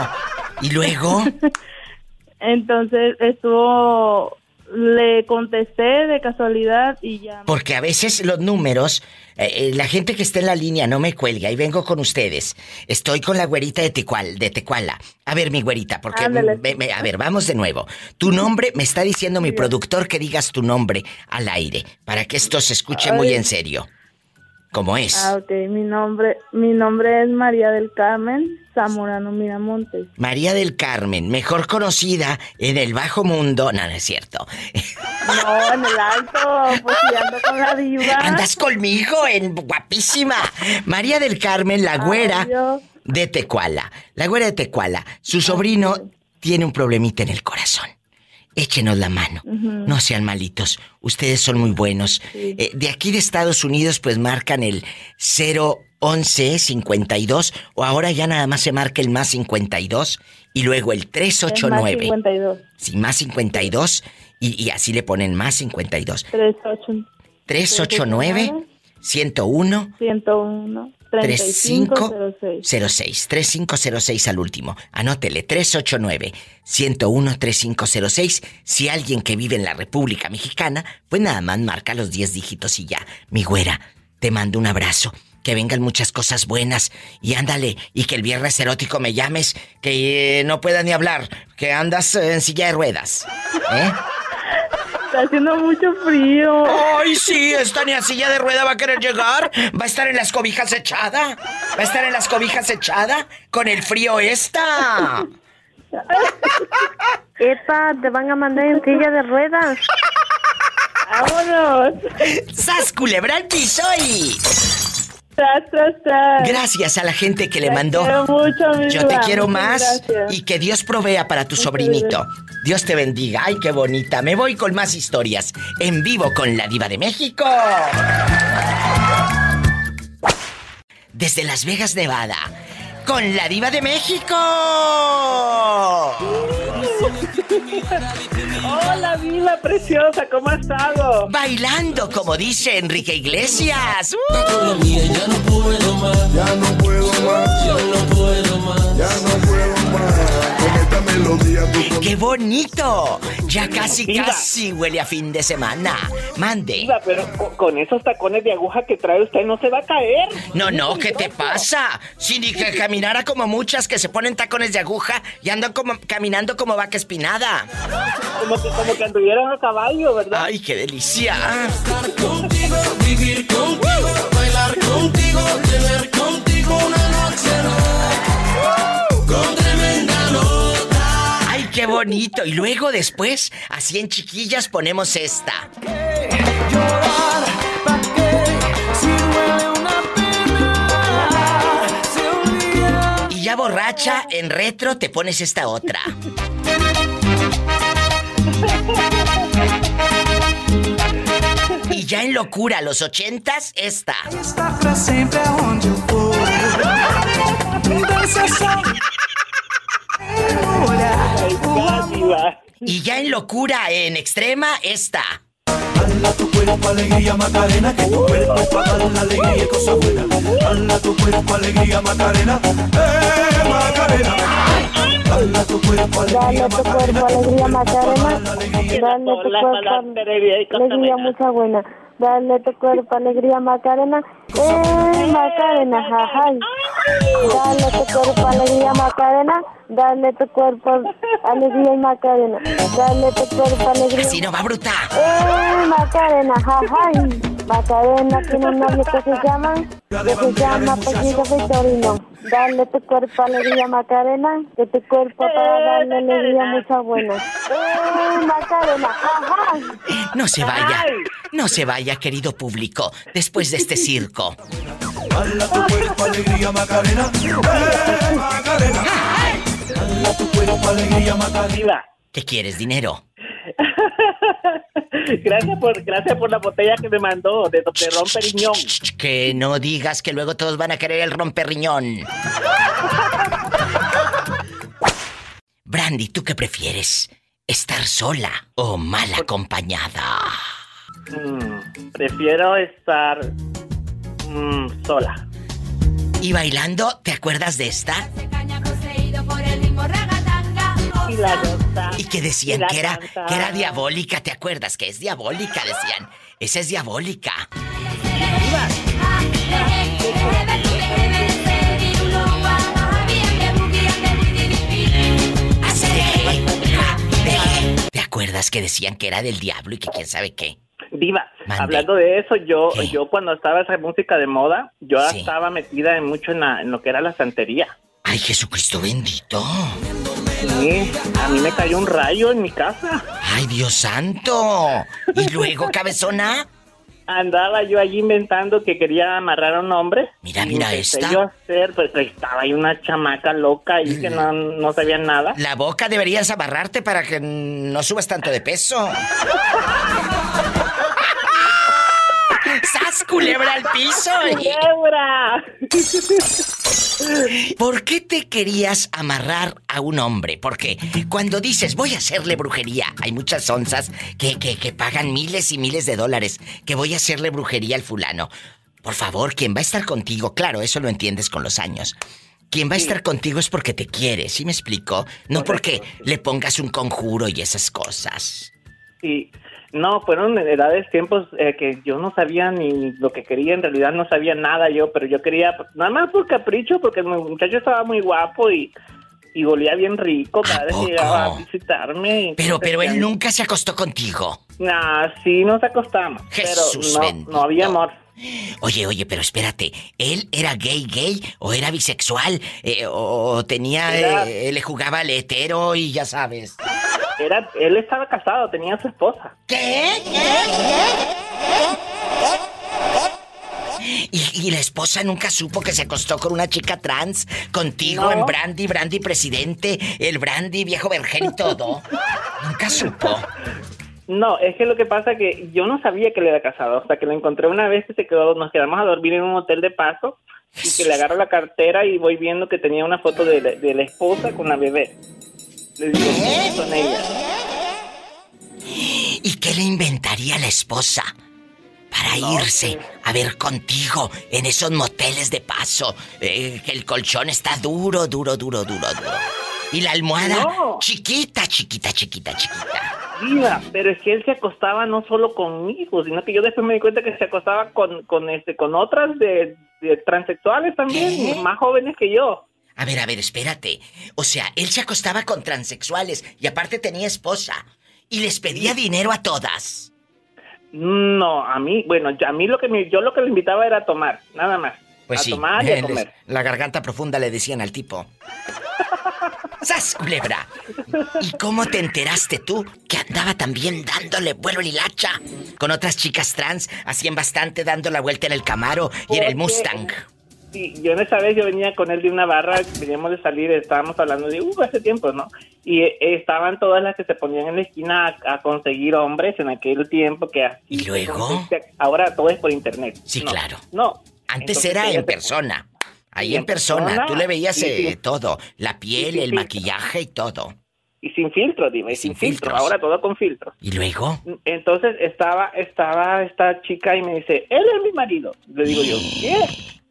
Y luego, Entonces estuvo, le contesté de casualidad y ya. porque a veces los números, eh, eh, la gente que está en la línea no me cuelga y vengo con ustedes. Estoy con la güerita de Tecual, de Tecuala. A ver, mi güerita, porque me- me- a ver, vamos de nuevo. Tu nombre, me está diciendo mi productor que digas tu nombre al aire, para que esto se escuche muy en serio. ¿Cómo es? Ah, ok. Mi nombre, mi nombre es María del Carmen Zamorano Miramontes. María del Carmen, mejor conocida en el bajo mundo. No, no es cierto. No, en el alto, pues si ando con la diva. Andas conmigo en guapísima. María del Carmen, la güera Ay, de Tecuala. La güera de Tecuala. Su sobrino tiene un problemita en el corazón. Échenos la mano. Ujú. No sean malitos. Ustedes son muy buenos. Eh, de aquí de Estados Unidos, pues marcan el 011 52 o ahora ya nada más se marca el más 52 y luego el Es más 389. 52. Sí, más 52 y, y así le ponen más 52. 38, 389 101 101 3506. 06 3506 al último. Anótele 389 101 3506. Si alguien que vive en la República Mexicana, pues nada más marca los 10 dígitos y ya. Mi güera, te mando un abrazo. Que vengan muchas cosas buenas y ándale y que el viernes erótico me llames que eh, no pueda ni hablar, que andas en silla de ruedas. ¿Eh? Está haciendo mucho frío. Ay, sí, esta ni a silla de rueda va a querer llegar. Va a estar en las cobijas echada. Va a estar en las cobijas echada con el frío esta. Epa, te van a mandar en silla de ruedas. ¡Vámonos! ¡Sas, culebra al piso y... Tras, tras, tras. Gracias a la gente que le Te mandó. quiero mucho, Yo te quiero más gracias. y que Dios provea para tu sobrinito. Dios te bendiga. Ay, qué bonita. Me voy con más historias. En vivo con la diva de México. Desde Las Vegas, Nevada. Con la diva de México. Hola, Vila preciosa, ¿cómo has estado? Bailando, como dice Enrique Iglesias. ¡Uh! Ya no puedo más. Ya no puedo más. Ya no puedo más. Ya no puedo más. ¡Qué bonito! Ya casi, casi huele a fin de semana. Mande. Diva, pero co- con esos tacones de aguja que trae usted no se va a caer. No, no, ¿qué te pasa? Si ni que caminara como muchas que se ponen tacones de aguja y andan como caminando como vaca espinada. Como que, como que anduvieran a caballo, ¿verdad? ¡Ay, qué delicia! Contigo, vivir contigo, bailar contigo, tener contigo una noche qué bonito! Y luego después, así en chiquillas ponemos esta. Y ya borracha, en retro, te pones esta otra. Y ya en locura, los ochentas, esta. Olhar. Y ya en locura, en extrema, esta. Hala tu cuerpo, alegría, Macarena, que tu cuerpo para dar la alegría y cosa buena. Hala tu cuerpo, alegría, Macarena, eh, Macarena. Hala tu cuerpo, alegría, Dale tu cuerpo alegría Macarena, dale tu cuerpo alegría mucha buena, dale tu cuerpo alegría Macarena, eh Macarena, jajay. Dale tu cuerpo alegría Macarena, dale tu cuerpo alegría y Macarena, dale tu cuerpo alegría. Así no va bruta. Eh Macarena, jajay. Macarena tiene un novio que se llama, que se llama apellido Victorino. Dale tu cuerpo alegría Macarena, que tu cuerpo para darle alegría mucha buena. Eh Macarena, jajay. No se vaya, no se vaya, querido público, después de este circo. Hala tu cuerpo, alegría, Macarena, eh, Macarena. Hala tu cuerpo, alegría, Macarena. ¿Qué quieres, dinero? Gracias por, gracias por la botella que me mandó de, de Ron Periñón. Que no digas que luego todos van a querer el romperriñón. Brandy, ¿tú qué prefieres? ¿Estar sola o mal acompañada? Mm, prefiero estar mm, sola. ¿Y bailando? ¿Te acuerdas de esta? Y la gota. Y que decían Y que era, que era diabólica, ¿te acuerdas? Que es diabólica, decían. Esa es diabólica. ¿Te acuerdas que decían que era del diablo y que quién sabe qué? Diva, Mande. hablando de eso, yo, yo cuando estaba esa música de moda, yo estaba metida en mucho en, la- en lo que era la santería. Ay, Jesucristo bendito. Sí, a mí me cayó un rayo en mi casa. Ay, Dios santo. ¿Y luego, cabezona? Andaba yo allí inventando que quería amarrar a un hombre. Mira, Y mira esta. yo hacer, pues estaba ahí una chamaca loca ahí que no, no sabía nada. La boca deberías amarrarte para que no subas tanto de peso. ¡Sas, culebra al piso! ¡Culebra! ¿Por qué te querías amarrar a un hombre? Porque cuando dices voy a hacerle brujería, hay muchas onzas que, que, que pagan miles y miles de dólares que voy a hacerle brujería al fulano. Por favor, quien va a estar contigo, claro, eso lo entiendes con los años. Quien va a estar contigo es porque te quiere, ¿sí me explico? No porque le pongas un conjuro y esas cosas. Sí, no, fueron edades, tiempos eh, que yo no sabía ni lo que quería, en realidad no sabía nada yo, pero yo quería, nada más por capricho, porque el muchacho estaba muy guapo y, y olía bien rico cada vez que llegaba a visitarme. y Pero, pero él nunca se acostó contigo. Nah, sí, nos acostamos, Jesús pero no, había amor. Oye, oye, pero espérate, ¿él era gay, gay o era bisexual? Eh, o, o tenía, Era- eh, le jugaba al hetero y ya sabes. Era, él estaba casado, tenía a su esposa. ¿Qué? ¿Y, y la esposa nunca supo que se acostó con una chica trans? Contigo No. en Brandy, Brandy presidente, el Brandy viejo vergel y todo. nunca supo. No, es que lo que pasa que yo no sabía que él era casado, hasta que lo encontré una vez que se quedó, nos quedamos a dormir en un hotel de paso y que le agarro la cartera y voy viendo que tenía una foto de, la- de la esposa con la bebé. Le digo, "¿Quiénes son ellas? ¿Y qué le inventaría la esposa? Para irse a ver contigo en esos moteles de paso. eh, que el colchón está duro, duro, duro, duro, duro. Y la almohada chiquita, chiquita, chiquita, chiquita. Diva, pero es que él se acostaba no solo conmigo, sino que yo después me di cuenta que se acostaba con, con este, con otras de, de transexuales también, más jóvenes que yo. A ver, a ver, espérate. O sea, él se acostaba con transexuales y aparte tenía esposa y les pedía dinero a todas. No, a mí, bueno, a mí lo que me, yo lo que le invitaba era a tomar, nada más. Pues a sí, tomar y a eh, comer. la garganta profunda le decían al tipo. ¡Sas, culebra! ¿Y cómo te enteraste tú que andaba también dándole vuelo el hilacha con otras chicas trans, hacían bastante dando la vuelta en el Camaro y en el Mustang? Sí, yo en esa vez yo venía con él de una barra, veníamos de salir, estábamos hablando de, uh, hace tiempo, ¿no? Y eh, estaban todas las que se ponían en la esquina a, a conseguir hombres en aquel tiempo que así. ¿Y luego? Ahora todo es por internet. Sí, No, claro. No. Antes Entonces, era en persona. Ahí en persona. persona, Tú le veías sí, eh, sí. todo. La piel, el maquillaje y todo. Y sin filtro, dime, y sin, filtro. filtros. Ahora todo con filtro. ¿Y luego? Entonces estaba, estaba esta chica y me dice, él es mi marido. Le digo yo, ¿qué?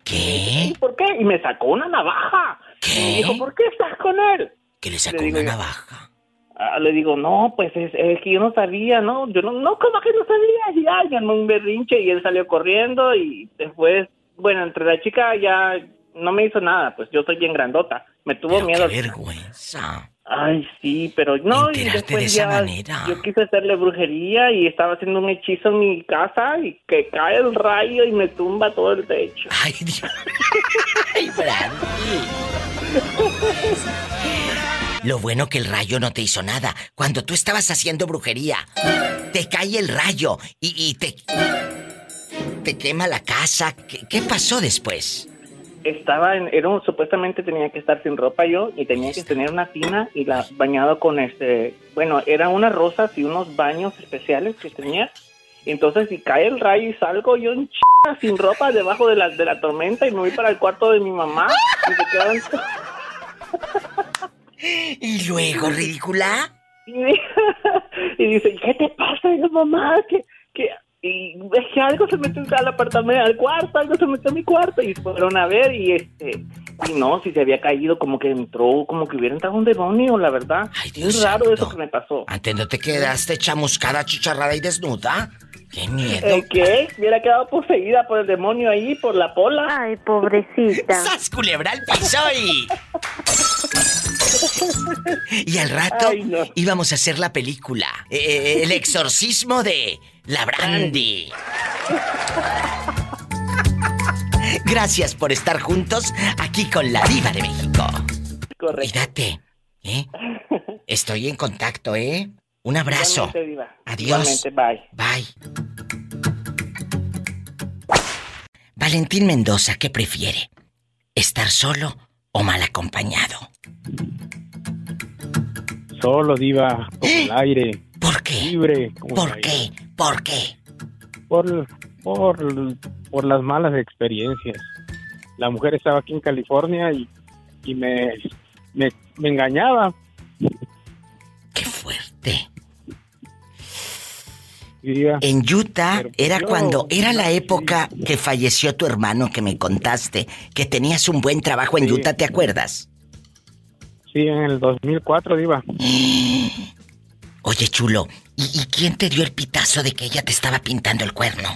¿Qué? ¿Y por qué? Y me sacó una navaja. Y me dijo, ¿por qué estás con él? Que le sacó Le digo una navaja. Ah, le digo, no, pues es, es que yo no sabía, ¿no? Yo no, no, ¿cómo que no sabía? Y ya, yo armé un berrinche y él salió corriendo y después, bueno, entre la chica ya no me hizo nada, pues yo soy bien grandota. Me tuvo miedo. Qué vergüenza. Ay, sí, pero no, y después de esa ya manera. yo quise hacerle brujería y estaba haciendo un hechizo en mi casa y que cae el rayo y me tumba todo el techo. Ay, Dios. Ay, Lo bueno que el rayo no te hizo nada. Cuando tú estabas haciendo brujería, te cae el rayo y, y te. te quema la casa. ¿Qué, qué pasó después? Estaba en, era un- supuestamente tenía que estar sin ropa yo y tenía que tener una tina y la bañado con este, bueno, eran unas rosas y unos baños especiales que tenía. Entonces si cae el rayo y salgo yo en ch sin ropa debajo de la, de la tormenta y me voy para el cuarto de mi mamá y se quedan ¿Y luego, ridícula? Y, dice, ¿qué te pasa? Mamá, que, y es que algo se metió al apartamento, al cuarto, algo se metió a mi cuarto, y fueron a ver, y este, y no, si se había caído, como que entró, como que hubiera entrado un demonio, la verdad. Muy raro eso que me pasó. ¿Antes no te quedaste chamuscada, chicharrada y desnuda? ¡Qué miedo! ¿El qué? Hubiera quedado poseída por el demonio ahí, por la pola. Ay, pobrecita. ¡Sas, culebra al piso y... Y al rato Ay, no. íbamos a hacer la película. eh, el exorcismo de la Brandy. Gracias por estar juntos aquí con la diva de México. Correcto. Cuídate, ¿eh? Estoy en contacto, ¿eh? Un abrazo. Diva. Adiós. Bye. Bye. Valentín Mendoza, ¿qué prefiere? ¿Estar solo o mal acompañado? Solo, diva, como el aire. ¿Por qué? Libre. ¿Por qué? ¿Por qué? Por, por, por las malas experiencias. La mujer estaba aquí en California y, y me, me, me engañaba. ¡Qué fuerte! Diva, En Utah era yo- cuando era la época que falleció tu hermano que me contaste, que tenías un buen trabajo en. Utah, ¿te acuerdas? sí, en el 2004, diva. Oye, chulo, ¿y, y quién te dio el pitazo de que ella te estaba pintando el cuerno?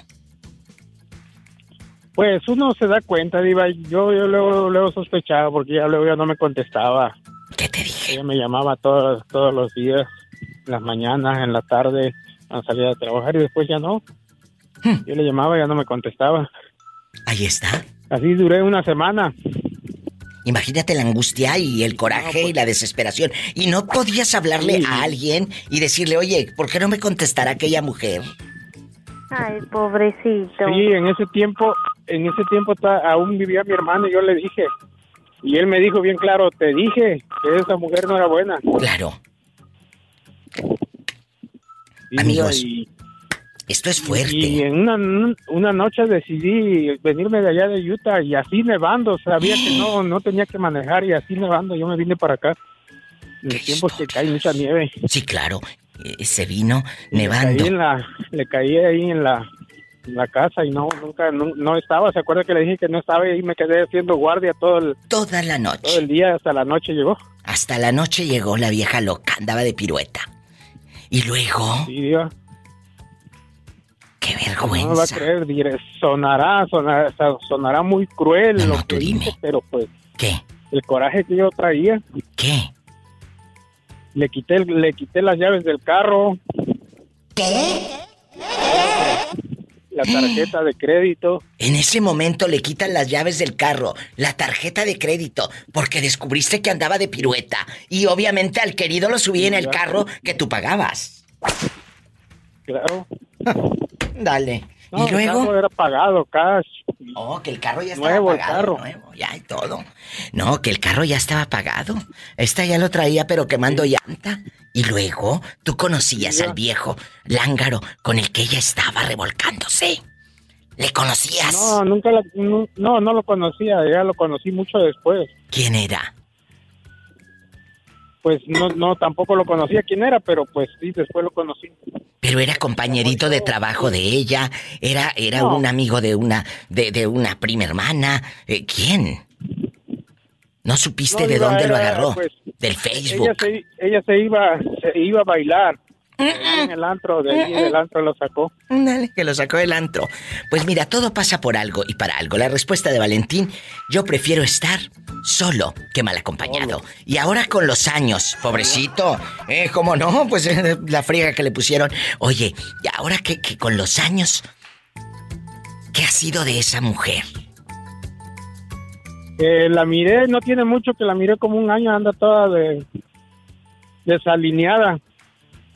Pues uno se da cuenta, diva. Yo, yo luego, luego sospechaba porque ya luego ya no me contestaba. ¿Qué te dije? Ella me llamaba todos, todos los días, en las mañanas, en la tarde, cuando salía a trabajar y después ya no. Yo le llamaba y ya no me contestaba. Ahí está. Así duré una semana. Imagínate la angustia y el coraje y la desesperación. Y no podías hablarle Sí. a alguien y decirle, oye, ¿por qué no me contestará aquella mujer? Ay, pobrecito. Sí, en ese tiempo, en ese tiempo aún vivía mi hermano y yo le dije. Y él me dijo bien claro, te dije que esa mujer no era buena. Claro. Y- Amigos, y- esto es fuerte. Y en una, una noche decidí venirme de allá de Utah y así nevando, sabía que no, no tenía que manejar y así nevando yo me vine para acá. En los tiempos que cae mucha nieve. Sí, claro. Eh, se vino Le caí, nevando. en la, le caí ahí en la, en la casa y no, nunca, no, no estaba. ¿Se acuerda que le dije que no estaba y me quedé haciendo guardia todo el, Toda la noche. todo el día hasta la noche llegó? Hasta la noche llegó la vieja loca, andaba de pirueta. Y luego. Sí. Qué No va a vergüenza. creer, diré, sonará, sonará, sonará muy cruel lo que hice, pero pues... ¿Qué? El coraje que yo traía. ¿Qué? Le quité, le quité las llaves del carro. ¿Qué? La tarjeta de crédito. En ese momento le quitan las llaves del carro, la tarjeta de crédito, porque descubriste que andaba de pirueta. Y obviamente al querido lo subí en el carro que tú pagabas. Claro. Dale. No, y luego. El carro era pagado, cash. Oh, que el carro ya estaba Nuevo el pagado, carro. nuevo, ya y todo. No, que el carro ya estaba pagado. Esta ya lo traía, pero quemando llanta. Y luego, tú conocías al viejo lángaro con el que ella estaba revolcándose. ¿Le conocías? No, nunca la- no, no, no lo conocía, ya lo conocí mucho después. ¿Quién era? Pues no, no, tampoco lo conocía quién era, pero pues sí, después lo conocí. Pero era compañerito de trabajo de ella, era, era No. un amigo de una, de, de una prima hermana. Eh, ¿Quién? ¿No supiste No, de dónde lo agarró? pues, Del Facebook. Ella se, ella se iba, se iba a bailar en el antro, de ahí del antro lo sacó. Dale, que lo sacó del antro. Pues mira, todo pasa por algo y para algo. La respuesta de Valentín, yo prefiero estar solo que mal acompañado. Y ahora con los años, pobrecito, eh, ¿cómo no? Pues eh, la friega que le pusieron. Oye, y ahora que, que con los años, ¿qué ha sido de esa mujer? Eh, la miré, no tiene mucho que la miré como un año, anda toda de, desalineada.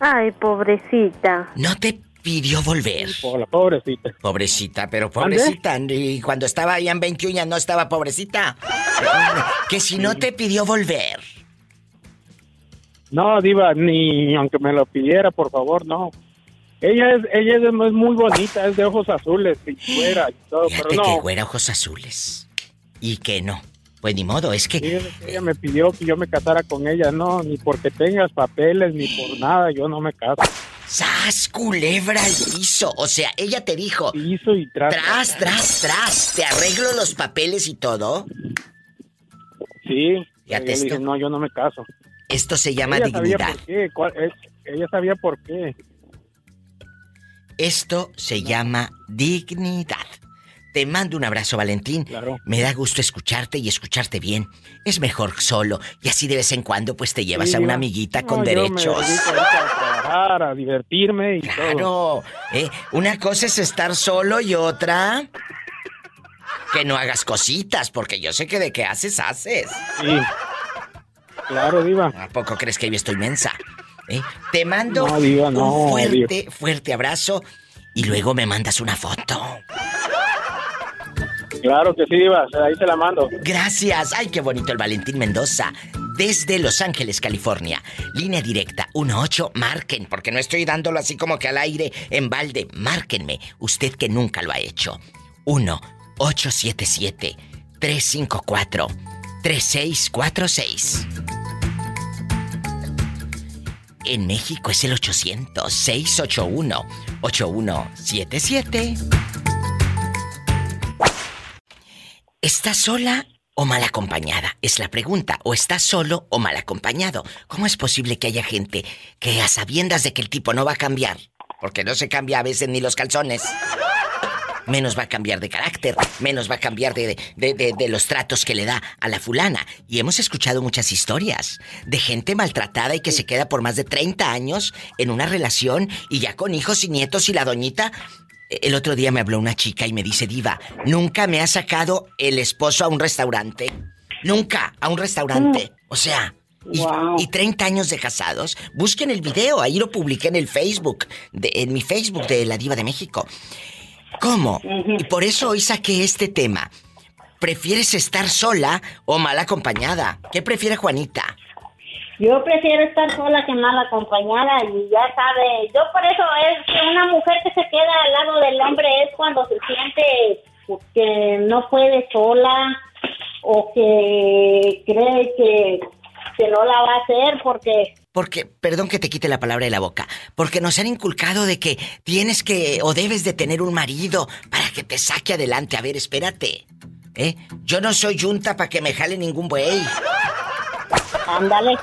Ay, pobrecita. ¿No te pidió volver? Hola, pobrecita. Pobrecita, pero pobrecita. Y cuando estaba allá en 21 no estaba pobrecita. Que si no te pidió volver. No, diva, ni aunque me lo pidiera, por favor, no. Ella es, ella es, es muy bonita, es de ojos azules y fuera y todo, Fíjate pero que no. güera ojos azules. Y que no. Pues ni modo, es que... Ella me pidió que yo me casara con ella, no, ni porque tengas papeles, ni por nada, yo no me caso. ¡Sas, culebra al piso! O sea, ella te dijo... Piso y tras. Tras, tras, tras. Te arreglo los papeles y todo. Sí. Le esto. dije, no, yo no me caso. Esto se llama ella sabía dignidad. por qué, cuál- es- ella sabía por qué. Esto se llama dignidad. Te mando un abrazo, Valentín. Me da gusto escucharte y escucharte bien. Es mejor solo y así de vez en cuando pues te llevas Sí, a una amiguita No, con me derechos. ahorita a trabajar, a divertirme y Claro. todo. ¿eh? Una cosa es estar solo y otra que no hagas cositas, porque yo sé que de qué haces, haces. Sí. Claro, Diva. ¿A poco crees que yo estoy mensa? ¿Eh? Te mando No, Diva, no, un fuerte, fuerte abrazo y luego me mandas una foto. Claro que sí, Diva, ahí te la mando. Gracias. Ay, qué bonito el Valentín Mendoza. Desde Los Ángeles, California. Línea directa 18, marquen, porque no estoy dándolo así como que al aire en balde. Márquenme, usted que nunca lo ha hecho. 1-877-354-3646. En México es el 800-681-8177. ¿Estás sola o mal acompañada? Es la pregunta. ¿O estás solo o mal acompañado? ¿Cómo es posible que haya gente que a sabiendas de que el tipo no va a cambiar, porque no se cambia a veces ni los calzones, menos va a cambiar de carácter, menos va a cambiar de, de- de- de los tratos que le da a la fulana? Y hemos escuchado muchas historias de gente maltratada y que se queda por más de 30 años en una relación y ya con hijos y nietos y la doñita el otro día me habló una chica y me dice, Diva, nunca me ha sacado el esposo a un restaurante. Nunca a un restaurante. O sea, y, y 30 años de casados. Busquen el video, ahí lo publiqué en el Facebook, de- en mi Facebook de la Diva de México. ¿Cómo? Y por eso hoy saqué este tema. ¿Prefieres estar sola o mal acompañada? ¿Qué prefiere Juanita? Yo prefiero estar sola que mal acompañada y ya sabe, yo por eso es que una mujer que se queda al lado del hombre es cuando se siente que no puede sola o que cree que, que no la va a hacer porque Porque, perdón que te quite la palabra de la boca, porque nos han inculcado de que tienes que o debes de tener un marido para que te saque adelante. A ver, espérate. ¿Eh? Yo no soy yunta para que me jale ningún buey. Ándale,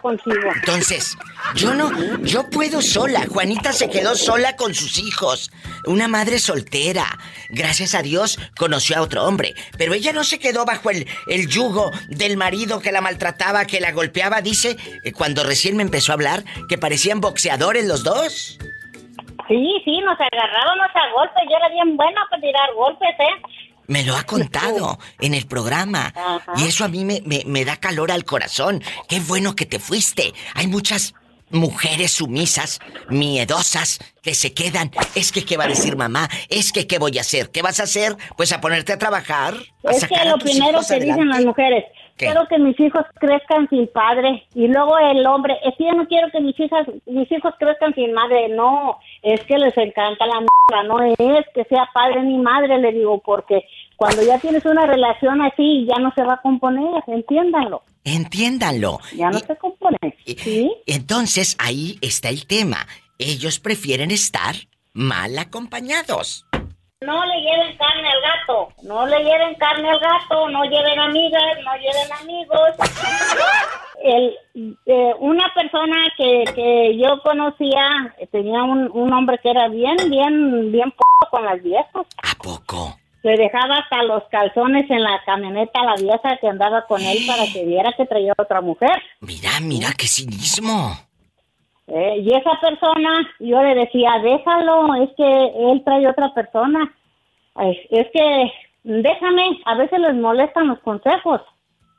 contigo. Entonces, yo no, yo puedo sola. Juanita se quedó sola con sus hijos. Una madre soltera. Gracias a Dios conoció a otro hombre. Pero ella no se quedó bajo el, el yugo del marido que la maltrataba, que la golpeaba. Dice, eh, cuando recién me empezó a hablar, que parecían boxeadores los dos. Sí, sí, nos agarrábamos a golpes. Yo era bien buena para tirar golpes, ¿eh? Me lo ha contado en el programa. Y eso a mí me, me, me, da calor al corazón. Qué bueno que te fuiste. Hay muchas mujeres sumisas, miedosas, que se quedan. Es que, ¿qué va a decir mamá? Es que, ¿qué voy a hacer? ¿Qué vas a hacer? Pues a ponerte a trabajar. es que lo primero que dicen las mujeres, quiero que mis hijos crezcan sin padre. Y luego el hombre, es que yo no quiero que mis hijas, mis hijos crezcan sin madre. No, es que les encanta la mierda. No es que sea padre ni madre, le digo, porque cuando ya tienes una relación así, ya no se va a componer, entiéndanlo. Entiéndanlo. Ya no se compone. ¿sí? Entonces ahí está el tema. Ellos prefieren estar mal acompañaos. No le lleven carne al gato, no le lleven carne al gato, no lleven amigas, no lleven amigos. El, eh, una persona que, que yo conocía tenía un, un hombre que era bien, bien, bien con las viejas. ¿A poco? Le dejaba hasta los calzones en la camioneta a la vieja que andaba con él para que viera que traía otra mujer. Mira, mira qué cinismo. Eh, y esa persona, yo le decía, déjalo, es que él trae otra persona. Es, es que déjame, a veces les molestan los consejos.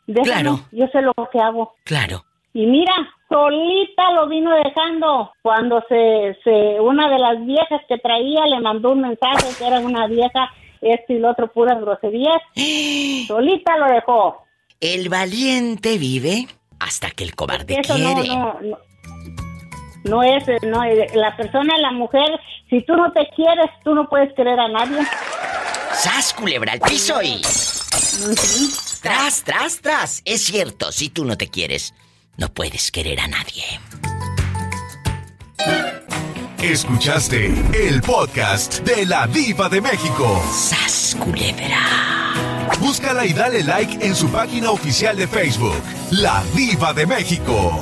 Déjame, Claro. yo sé lo que hago. Claro. Y mira, solita lo vino dejando. Cuando se, se, una de las viejas que traía le mandó un mensaje que era una vieja, esto y lo otro, puras groserías. solita lo dejó. El valiente vive hasta que el cobarde Eso quiere. no, no. No es, no, eh, la persona, la mujer, si tú no te quieres, tú no puedes querer a nadie. ¡Sas, culebra al piso y... Tras, tras, tras. Es cierto, si tú no te quieres, no puedes querer a nadie. Escuchaste el podcast de la Diva de México. ¡Sas, culebra! Búscala y dale like en su página oficial de Facebook, La Diva de México.